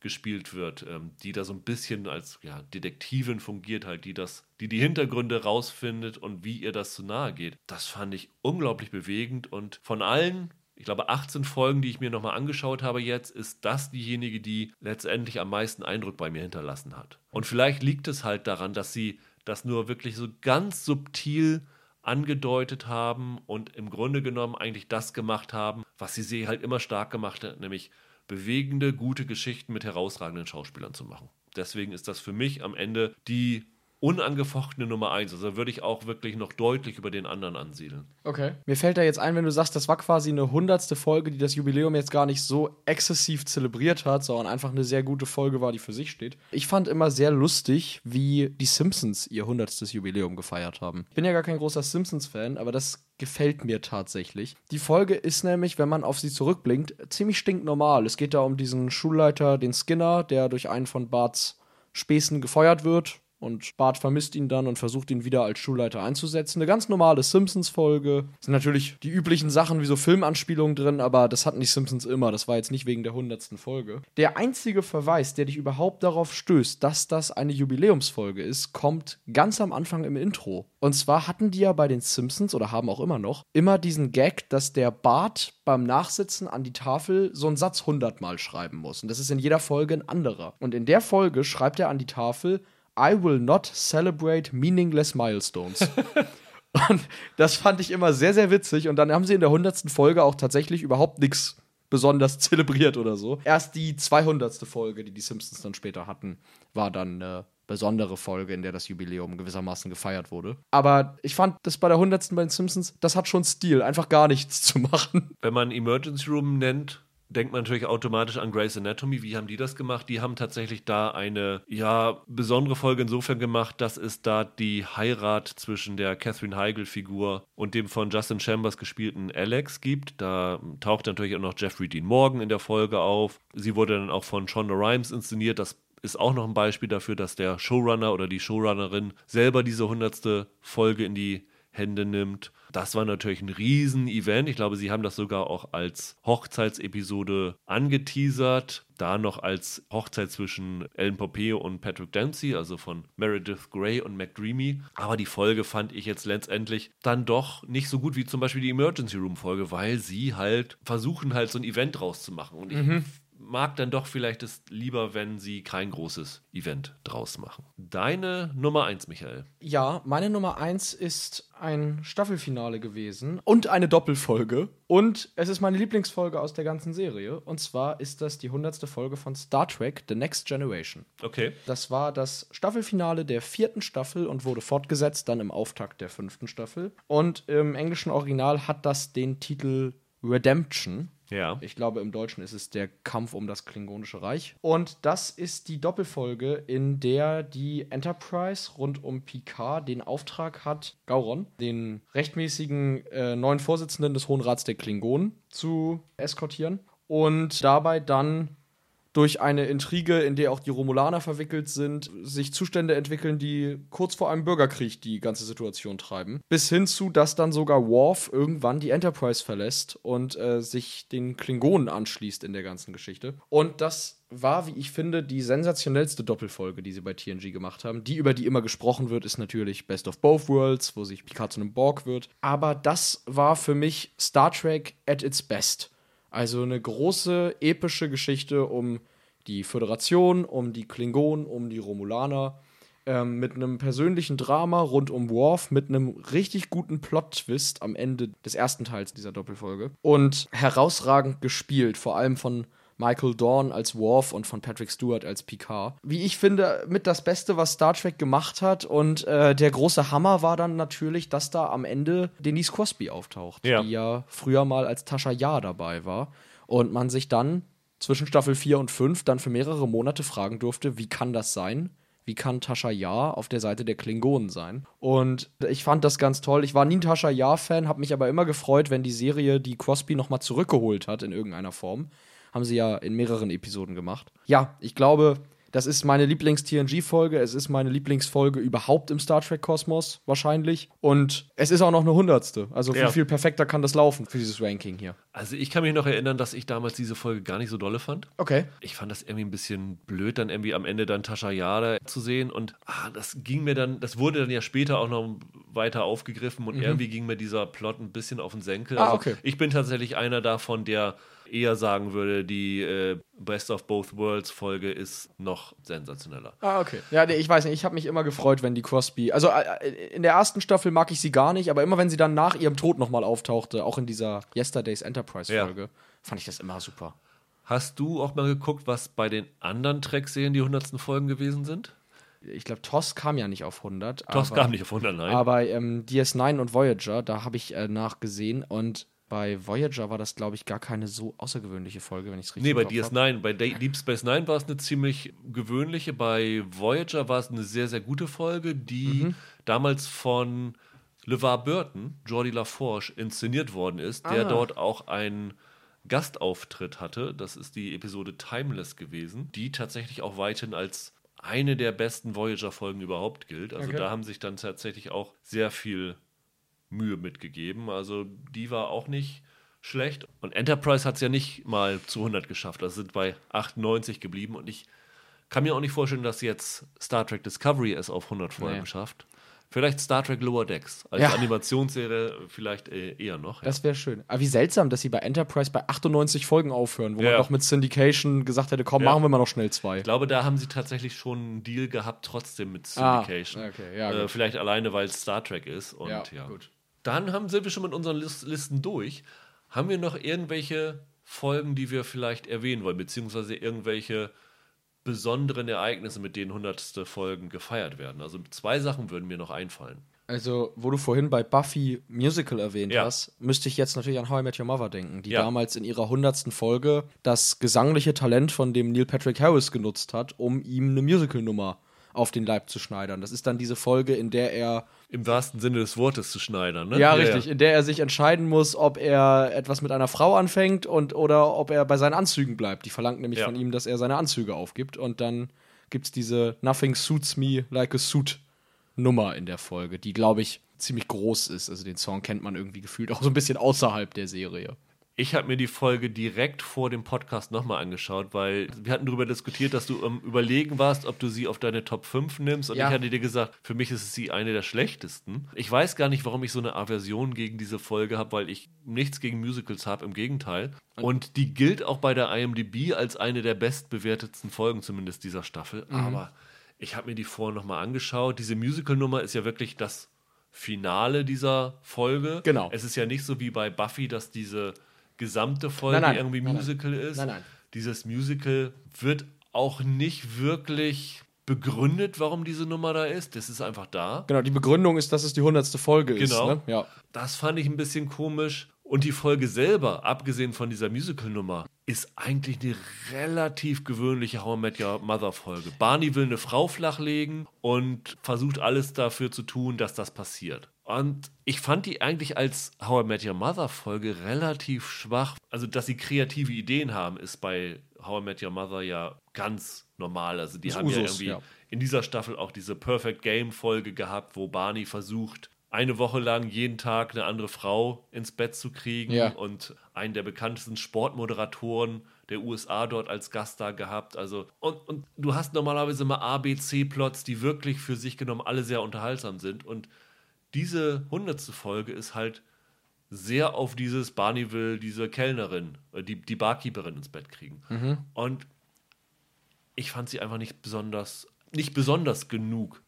gespielt wird, ähm, die da so ein bisschen als ja, Detektivin fungiert, halt, die das, die die Hintergründe rausfindet und wie ihr das zu nahe geht. Das fand ich unglaublich bewegend und von allen, ich glaube 18 Folgen, die ich mir nochmal angeschaut habe jetzt, ist das diejenige, die letztendlich am meisten Eindruck bei mir hinterlassen hat. Und vielleicht liegt es halt daran, dass sie das nur wirklich so ganz subtil angedeutet haben und im Grunde genommen eigentlich das gemacht haben, was die Serie halt immer stark gemacht hat, nämlich bewegende, gute Geschichten mit herausragenden Schauspielern zu machen. Deswegen ist das für mich am Ende die unangefochtene Nummer 1. Also würde ich auch wirklich noch deutlich über den anderen ansiedeln. Okay. Mir fällt da jetzt ein, wenn du sagst, das war quasi eine hundertste Folge, die das Jubiläum jetzt gar nicht so exzessiv zelebriert hat, sondern einfach eine sehr gute Folge war, die für sich steht. Ich fand immer sehr lustig, wie die Simpsons ihr hundertstes Jubiläum gefeiert haben. Ich bin ja gar kein großer Simpsons-Fan, aber das gefällt mir tatsächlich. Die Folge ist nämlich, wenn man auf sie zurückblinkt, ziemlich stinknormal. Es geht da um diesen Schulleiter, den Skinner, der durch einen von Barts Späßen gefeuert wird und Bart vermisst ihn dann und versucht ihn wieder als Schulleiter einzusetzen. Eine ganz normale Simpsons-Folge. Sind natürlich die üblichen Sachen wie so Filmanspielungen drin, aber das hatten die Simpsons immer. Das war jetzt nicht wegen der hundertsten Folge. Der einzige Verweis, der dich überhaupt darauf stößt, dass das eine Jubiläumsfolge ist, kommt ganz am Anfang im Intro. Und zwar hatten die ja bei den Simpsons oder haben auch immer noch immer diesen Gag, dass der Bart beim Nachsitzen an die Tafel so einen Satz hundertmal schreiben muss. Und das ist in jeder Folge ein anderer. Und in der Folge schreibt er an die Tafel I will not celebrate meaningless milestones. und das fand ich immer sehr, sehr witzig. Und dann haben sie in der hundertsten Folge auch tatsächlich überhaupt nichts besonders zelebriert oder so. Erst die 200. Folge, die die Simpsons dann später hatten, war dann eine besondere Folge, in der das Jubiläum gewissermaßen gefeiert wurde. Aber ich fand das bei der 100. bei den Simpsons, das hat schon Stil, einfach gar nichts zu machen. Wenn man Emergency Room nennt, denkt man natürlich automatisch an Grey's Anatomy. Wie haben die das gemacht? Die haben tatsächlich da eine ja besondere Folge insofern gemacht, dass es da die Heirat zwischen der Catherine Heigl-Figur und dem von Justin Chambers gespielten Alex gibt. Da taucht natürlich auch noch Jeffrey Dean Morgan in der Folge auf. Sie wurde dann auch von Shonda Rhimes inszeniert. Das ist auch noch ein Beispiel dafür, dass der Showrunner oder die Showrunnerin selber diese hundertste Folge in die Hände nimmt. Das war natürlich ein Riesen-Event. Ich glaube, sie haben das sogar auch als Hochzeitsepisode angeteasert. Da noch als Hochzeit zwischen Ellen Pompeo und Patrick Dempsey, also von Meredith Grey und McDreamy. Aber die Folge fand ich jetzt letztendlich dann doch nicht so gut wie zum Beispiel die Emergency Room-Folge, weil sie halt versuchen, halt so ein Event draus zu machen. Und ich mhm mag dann doch vielleicht es lieber, wenn sie kein großes Event draus machen. Deine Nummer 1, Michael. Ja, meine Nummer 1 ist ein Staffelfinale gewesen und eine Doppelfolge. Und es ist meine Lieblingsfolge aus der ganzen Serie. Und zwar ist das die 100. Folge von Star Trek The Next Generation. Okay. Das war das Staffelfinale der vierten Staffel und wurde fortgesetzt dann im Auftakt der fünften Staffel. Und im englischen Original hat das den Titel Redemption. Ja. Ich glaube, im Deutschen ist es der Kampf um das Klingonische Reich. Und das ist die Doppelfolge, in der die Enterprise rund um Picard den Auftrag hat, Gauron, den rechtmäßigen äh, neuen Vorsitzenden des Hohen Rats der Klingonen, zu eskortieren. Und dabei dann durch eine Intrige, in der auch die Romulaner verwickelt sind, sich Zustände entwickeln, die kurz vor einem Bürgerkrieg die ganze Situation treiben. Bis hin zu, dass dann sogar Worf irgendwann die Enterprise verlässt und äh, sich den Klingonen anschließt in der ganzen Geschichte. Und das war, wie ich finde, die sensationellste Doppelfolge, die sie bei TNG gemacht haben. Die, über die immer gesprochen wird, ist natürlich Best of Both Worlds, wo sich Picard zu einem Borg wird. Aber das war für mich Star Trek at its best. Also eine große, epische Geschichte um die Föderation, um die Klingonen, um die Romulaner. Ähm, mit einem persönlichen Drama rund um Worf, mit einem richtig guten Plot-Twist am Ende des ersten Teils dieser Doppelfolge. Und herausragend gespielt, vor allem von Michael Dorn als Worf und von Patrick Stewart als Picard. Wie ich finde, mit das Beste, was Star Trek gemacht hat. Und äh, der große Hammer war dann natürlich, dass da am Ende Denise Crosby auftaucht, ja. die ja früher mal als Tascha Ja dabei war. Und man sich dann zwischen Staffel 4 und 5 dann für mehrere Monate fragen durfte, wie kann das sein? Wie kann Tascha Ja auf der Seite der Klingonen sein? Und ich fand das ganz toll. Ich war nie ein Tascha Ja-Fan, habe mich aber immer gefreut, wenn die Serie die Crosby nochmal zurückgeholt hat in irgendeiner Form. Haben sie ja in mehreren Episoden gemacht. Ja, ich glaube, das ist meine Lieblings-TNG-Folge. Es ist meine Lieblingsfolge überhaupt im Star Trek-Kosmos, wahrscheinlich. Und es ist auch noch eine hundertste. Also ja. viel, viel perfekter kann das laufen für dieses Ranking hier. Also ich kann mich noch erinnern, dass ich damals diese Folge gar nicht so dolle fand. Okay. Ich fand das irgendwie ein bisschen blöd, dann irgendwie am Ende dann Tascha Yada zu sehen. Und ah, das ging mir dann, das wurde dann ja später auch noch weiter aufgegriffen und mhm. irgendwie ging mir dieser Plot ein bisschen auf den Senkel. Ah, also okay. Ich bin tatsächlich einer davon, der eher sagen würde, die äh, Best of Both Worlds Folge ist noch sensationeller. Ah, okay. Ja, nee, ich weiß nicht, ich habe mich immer gefreut, wenn die Crosby, also äh, in der ersten Staffel mag ich sie gar nicht, aber immer wenn sie dann nach ihrem Tod nochmal auftauchte, auch in dieser Yesterday's Enterprise Folge, ja. fand ich das immer super. Hast du auch mal geguckt, was bei den anderen Track-Serien die hundertsten Folgen gewesen sind? ich glaube, TOS kam ja nicht auf 100. TOS aber, kam nicht auf 100, nein. Aber ähm, DS9 und Voyager, da habe ich äh, nachgesehen und bei Voyager war das, glaube ich, gar keine so außergewöhnliche Folge, wenn ich es richtig Nee, bei im Kopf hab. DS9, bei Deep Space Nine war es eine ziemlich gewöhnliche. Bei Voyager war es eine sehr, sehr gute Folge, die Mhm. damals von LeVar Burton, Jordi LaForge, inszeniert worden ist, der Ah. dort auch einen Gastauftritt hatte. Das ist die Episode Timeless gewesen, die tatsächlich auch weithin als eine der besten Voyager-Folgen überhaupt gilt. Also Okay. da haben sich dann tatsächlich auch sehr viel Mühe mitgegeben. Also die war auch nicht schlecht. Und Enterprise hat es ja nicht mal zu 100 geschafft. Also sind bei 98 geblieben. Und ich kann mir auch nicht vorstellen, dass jetzt Star Trek Discovery es auf 100 Folgen Nee. schafft. Vielleicht Star Trek Lower Decks. Als Ja. Animationsserie vielleicht äh, eher noch. Ja. Das wäre schön. Aber wie seltsam, dass sie bei Enterprise bei 98 Folgen aufhören, wo Ja. man doch mit Syndication gesagt hätte, komm, machen wir mal noch schnell zwei. Ich glaube, da haben sie tatsächlich schon einen Deal gehabt, trotzdem mit Ah, Syndication. okay, ja, äh, vielleicht alleine, weil es Star Trek ist. Und Ja, gut. Dann haben, sind wir schon mit unseren Lis- Listen durch. Haben wir noch irgendwelche Folgen, die wir vielleicht erwähnen wollen, beziehungsweise irgendwelche besonderen Ereignisse, mit denen hundertste Folgen gefeiert werden? Also zwei Sachen würden mir noch einfallen. Also, wo du vorhin bei Buffy Musical erwähnt Ja. hast, müsste ich jetzt natürlich an How I Met Your Mother denken, die Ja. damals in ihrer hundertsten Folge das gesangliche Talent von dem Neil Patrick Harris genutzt hat, um ihm eine Musical-Nummer auf den Leib zu schneidern. Das ist dann diese Folge, in der er Im wahrsten Sinne des Wortes zu schneidern, ne? Ja, richtig. In der er sich entscheiden muss, ob er etwas mit einer Frau anfängt und oder ob er bei seinen Anzügen bleibt. Die verlangt nämlich Ja. von ihm, dass er seine Anzüge aufgibt. Und dann gibt es diese Nothing suits me like a suit Nummer in der Folge, die, glaube ich, ziemlich groß ist. Also den Song kennt man irgendwie gefühlt auch so ein bisschen außerhalb der Serie. Ich habe mir die Folge direkt vor dem Podcast nochmal angeschaut, weil wir hatten darüber diskutiert, dass du am Überlegen warst, ob du sie auf deine Top 5 nimmst. Und Ja. ich hatte dir gesagt, für mich ist sie eine der schlechtesten. Ich weiß gar nicht, warum ich so eine Aversion gegen diese Folge habe, weil ich nichts gegen Musicals habe, im Gegenteil. Und die gilt auch bei der IMDb als eine der bestbewertetsten Folgen, zumindest dieser Staffel. Mhm. Aber ich habe mir die vorher nochmal angeschaut. Diese Musical-Nummer ist ja wirklich das Finale dieser Folge. Genau. Es ist ja nicht so wie bei Buffy, dass diese gesamte Folge Nein, nein. irgendwie nein. Musical ist. Nein, nein. Dieses Musical wird auch nicht wirklich begründet, warum diese Nummer da ist. Das ist einfach da. Genau, die Begründung ist, dass es die hundertste Folge Genau. ist. Ne? Ja. Das fand ich ein bisschen komisch. Und die Folge selber, abgesehen von dieser Musical-Nummer, ist eigentlich eine relativ gewöhnliche How I Met Your Mother-Folge. Barney will eine Frau flachlegen und versucht alles dafür zu tun, dass das passiert. Und ich fand die eigentlich als How I Met Your Mother-Folge relativ schwach. Also, dass sie kreative Ideen haben, ist bei How I Met Your Mother ja ganz normal. Also, die Ist haben ja Usus, irgendwie ja. in dieser Staffel auch diese Perfect Game Folge gehabt, wo Barney versucht, eine Woche lang jeden Tag eine andere Frau ins Bett zu kriegen Ja. und einen der bekanntesten Sportmoderatoren der USA dort als Gast da gehabt. Also, und, und du hast normalerweise immer A, B, C-Plots, die wirklich für sich genommen alle sehr unterhaltsam sind. Und diese hundertste Folge ist halt sehr auf dieses Barney will diese Kellnerin, äh, die, die Barkeeperin ins Bett kriegen. Und ich fand sie einfach nicht besonders, nicht besonders genug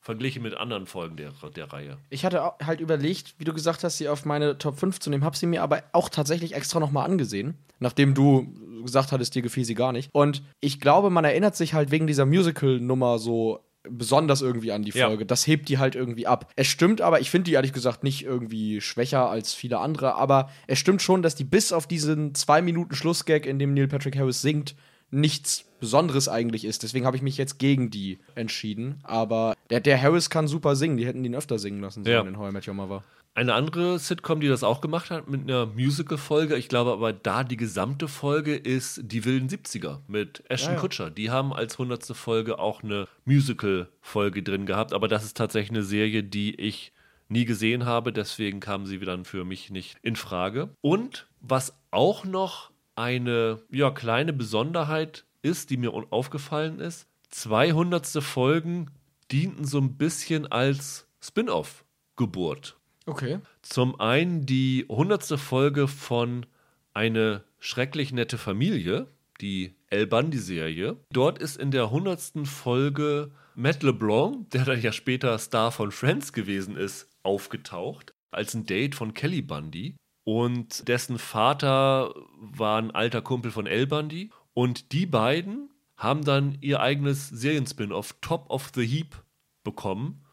verglichen mit anderen Folgen der, der Reihe. Ich hatte halt überlegt, wie du gesagt hast, sie auf meine Top 5 zu nehmen, hab sie mir aber auch tatsächlich extra nochmal angesehen, nachdem du gesagt hattest, dir gefiel sie gar nicht. Und ich glaube, man erinnert sich halt wegen dieser Musical-Nummer so besonders irgendwie an die Ja. Folge. Das hebt die halt irgendwie ab. Es stimmt aber, ich finde die ehrlich gesagt nicht irgendwie schwächer als viele andere, aber es stimmt schon, dass die bis auf diesen zwei Minuten Schlussgag, in dem Neil Patrick Harris singt, nichts Besonderes eigentlich ist. Deswegen habe ich mich jetzt gegen die entschieden. Aber der, der Harris kann super singen. Die hätten ihn öfter singen lassen sollen Ja. in How I Met Your Mother. Eine andere Sitcom, die das auch gemacht hat, mit einer Musical-Folge, ich glaube aber da die gesamte Folge ist Die wilden 70er mit Ashton Ja, ja. Kutscher. Die haben als hundertste Folge auch eine Musical-Folge drin gehabt, aber das ist tatsächlich eine Serie, die ich nie gesehen habe, deswegen kam sie dann für mich nicht in Frage. Und was auch noch eine ja, kleine Besonderheit ist, die mir aufgefallen ist, 200. Folgen dienten so ein bisschen als Spin-off-Geburt. Okay. Zum einen die 100. Folge von Eine schrecklich nette Familie, die El Bundy-Serie. Dort ist in der 100. Folge Matt LeBlanc, der dann ja später Star von Friends gewesen ist, aufgetaucht, als ein Date von Kelly Bundy. Und dessen Vater war ein alter Kumpel von El Bundy. Und die beiden haben dann ihr eigenes Serien-Spin-off Top of the Heap bekommen.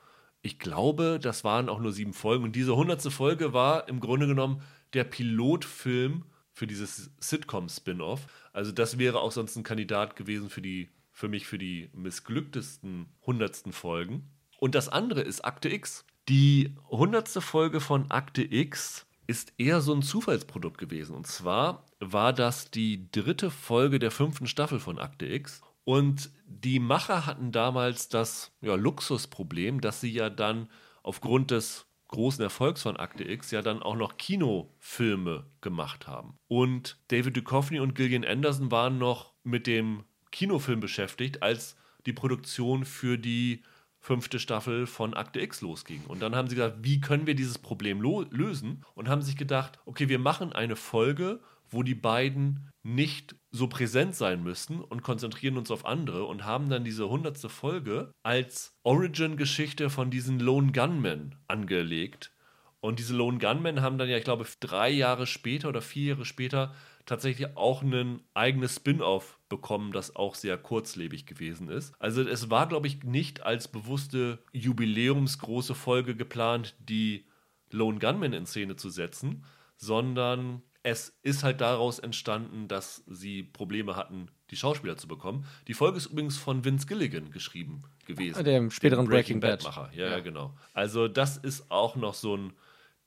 Ich glaube, das waren auch nur sieben Folgen. Und diese hundertste Folge war im Grunde genommen der Pilotfilm für dieses Sitcom-Spin-off. Also das wäre auch sonst ein Kandidat gewesen für die, für mich für die missglücktesten hundertsten Folgen. Und das andere ist Akte X. Die hundertste Folge von Akte X ist eher so ein Zufallsprodukt gewesen. Und zwar war das die dritte Folge der fünften Staffel von Akte X. Und die Macher hatten damals das ja, Luxusproblem, dass sie ja dann aufgrund des großen Erfolgs von Akte X ja dann auch noch Kinofilme gemacht haben. Und David Duchovny und Gillian Anderson waren noch mit dem Kinofilm beschäftigt, als die Produktion für die fünfte Staffel von Akte X losging. Und dann haben sie gesagt, wie können wir dieses Problem lösen? Und haben sich gedacht, okay, wir machen eine Folge, wo die beiden nicht so präsent sein müssen und konzentrieren uns auf andere und haben dann diese hundertste Folge als Origin-Geschichte von diesen Lone Gunmen angelegt. Und diese Lone Gunmen haben dann ja, ich glaube, drei Jahre später oder vier Jahre später tatsächlich auch ein eigenes Spin-off bekommen, das auch sehr kurzlebig gewesen ist. Also es war, glaube ich, nicht als bewusste jubiläumsgroße Folge geplant, die Lone Gunman in Szene zu setzen, sondern es ist halt daraus entstanden, dass sie Probleme hatten, die Schauspieler zu bekommen. Die Folge ist übrigens von Vince Gilligan geschrieben gewesen. Dem späteren Breaking, Breaking Bad. Macher. Ja, ja, genau. Also das ist auch noch so ein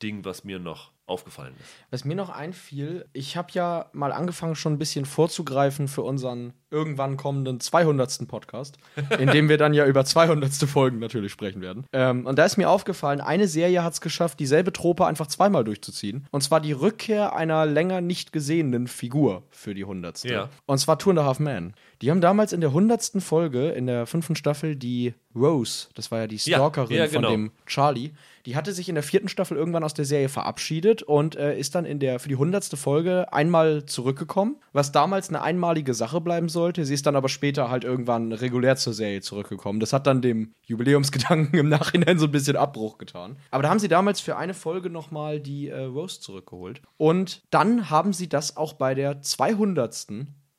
Ding, was mir noch aufgefallen ist. Was mir noch einfiel, ich habe ja mal angefangen, schon ein bisschen vorzugreifen für unseren irgendwann kommenden 200. Podcast, in dem wir dann ja über 200. Folgen natürlich sprechen werden. Ähm, und da ist mir aufgefallen, eine Serie hat es geschafft, dieselbe Trope einfach zweimal durchzuziehen. Und zwar die Rückkehr einer länger nicht gesehenen Figur für die 100. Ja. Und zwar Two and a Half Men. Die haben damals in der 100. Folge, in der fünften Staffel, die Rose, das war ja die Stalkerin ja, ja, genau. von dem Charlie, die hatte sich in der vierten Staffel irgendwann aus der Serie verabschiedet und äh, ist dann in der für die 100. Folge einmal zurückgekommen, was damals eine einmalige Sache bleiben sollte. Sie ist dann aber später halt irgendwann regulär zur Serie zurückgekommen. Das hat dann dem Jubiläumsgedanken im Nachhinein so ein bisschen Abbruch getan. Aber da haben sie damals für eine Folge nochmal die äh, Rose zurückgeholt. Und dann haben sie das auch bei der 200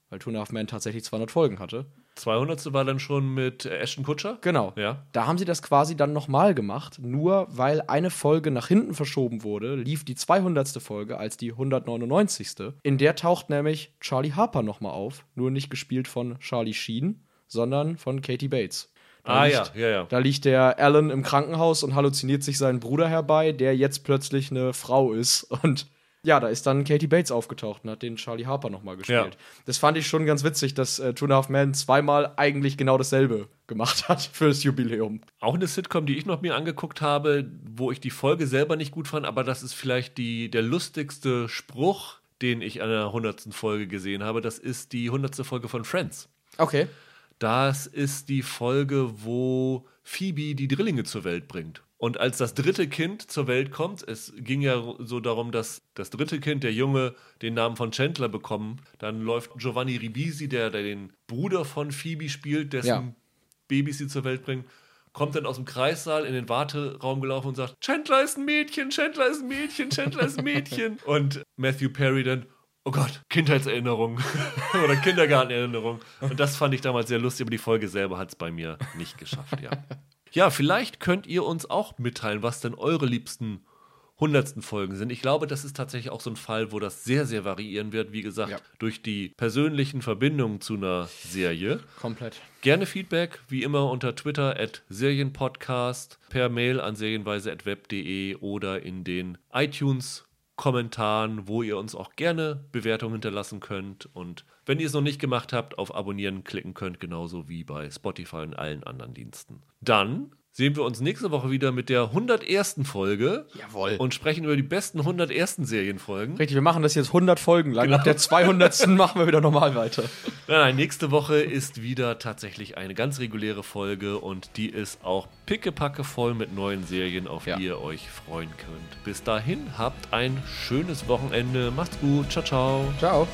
weil Two and a Half Men tatsächlich 200 Folgen hatte. 200. war dann schon mit Ashton Kutscher? Genau. Ja. Da haben sie das quasi dann nochmal gemacht. Nur weil eine Folge nach hinten verschoben wurde, lief die 200. Folge als die 199. In der taucht nämlich Charlie Harper nochmal auf. Nur nicht gespielt von Charlie Sheen, sondern von Katie Bates. Da ah, liegt, ja, ja, ja. Da liegt der Alan im Krankenhaus und halluziniert sich seinen Bruder herbei, der jetzt plötzlich eine Frau ist. Und ja, da ist dann Katie Bates aufgetaucht und hat den Charlie Harper nochmal gespielt. Ja. Das fand ich schon ganz witzig, dass äh, Two and a Half Men zweimal eigentlich genau dasselbe gemacht hat fürs Jubiläum. Auch eine Sitcom, die ich noch mir angeguckt habe, wo ich die Folge selber nicht gut fand, aber das ist vielleicht die, der lustigste Spruch, den ich an der 100. Folge gesehen habe. Das ist die 100. Folge von Friends. Okay. Das ist die Folge, wo Phoebe die Drillinge zur Welt bringt. Und als das dritte Kind zur Welt kommt, es ging ja so darum, dass das dritte Kind, der Junge, den Namen von Chandler bekommen, dann läuft Giovanni Ribisi, der, der den Bruder von Phoebe spielt, dessen ja. Babys sie zur Welt bringen, kommt dann aus dem Kreissaal in den Warteraum gelaufen und sagt, Chandler ist ein Mädchen, Chandler ist ein Mädchen, Chandler ist ein Mädchen. und Matthew Perry dann, oh Gott, Kindheitserinnerung oder Kindergartenerinnerung. Und das fand ich damals sehr lustig, aber die Folge selber hat es bei mir nicht geschafft, ja. Ja, vielleicht könnt ihr uns auch mitteilen, was denn eure liebsten hundertsten Folgen sind. Ich glaube, das ist tatsächlich auch so ein Fall, wo das sehr, sehr variieren wird. Wie gesagt, ja. durch die persönlichen Verbindungen zu einer Serie. Komplett. Gerne Feedback, wie immer unter Twitter at Serienpodcast, per Mail an serienweise.web.de oder in den iTunes Kommentaren, wo ihr uns auch gerne Bewertungen hinterlassen könnt. Und wenn ihr es noch nicht gemacht habt, auf Abonnieren klicken könnt, genauso wie bei Spotify und allen anderen Diensten. Dann sehen wir uns nächste Woche wieder mit der 101. Folge. Jawohl. Und sprechen über die besten 101. Serienfolgen. Richtig, wir machen das jetzt 100 Folgen lang. Genau. Ab der 200. machen wir wieder normal weiter. Nein, nein, nächste Woche ist wieder tatsächlich eine ganz reguläre Folge und die ist auch pickepacke voll mit neuen Serien, auf ja. die ihr euch freuen könnt. Bis dahin, habt ein schönes Wochenende. Macht's gut. Ciao, ciao. Ciao.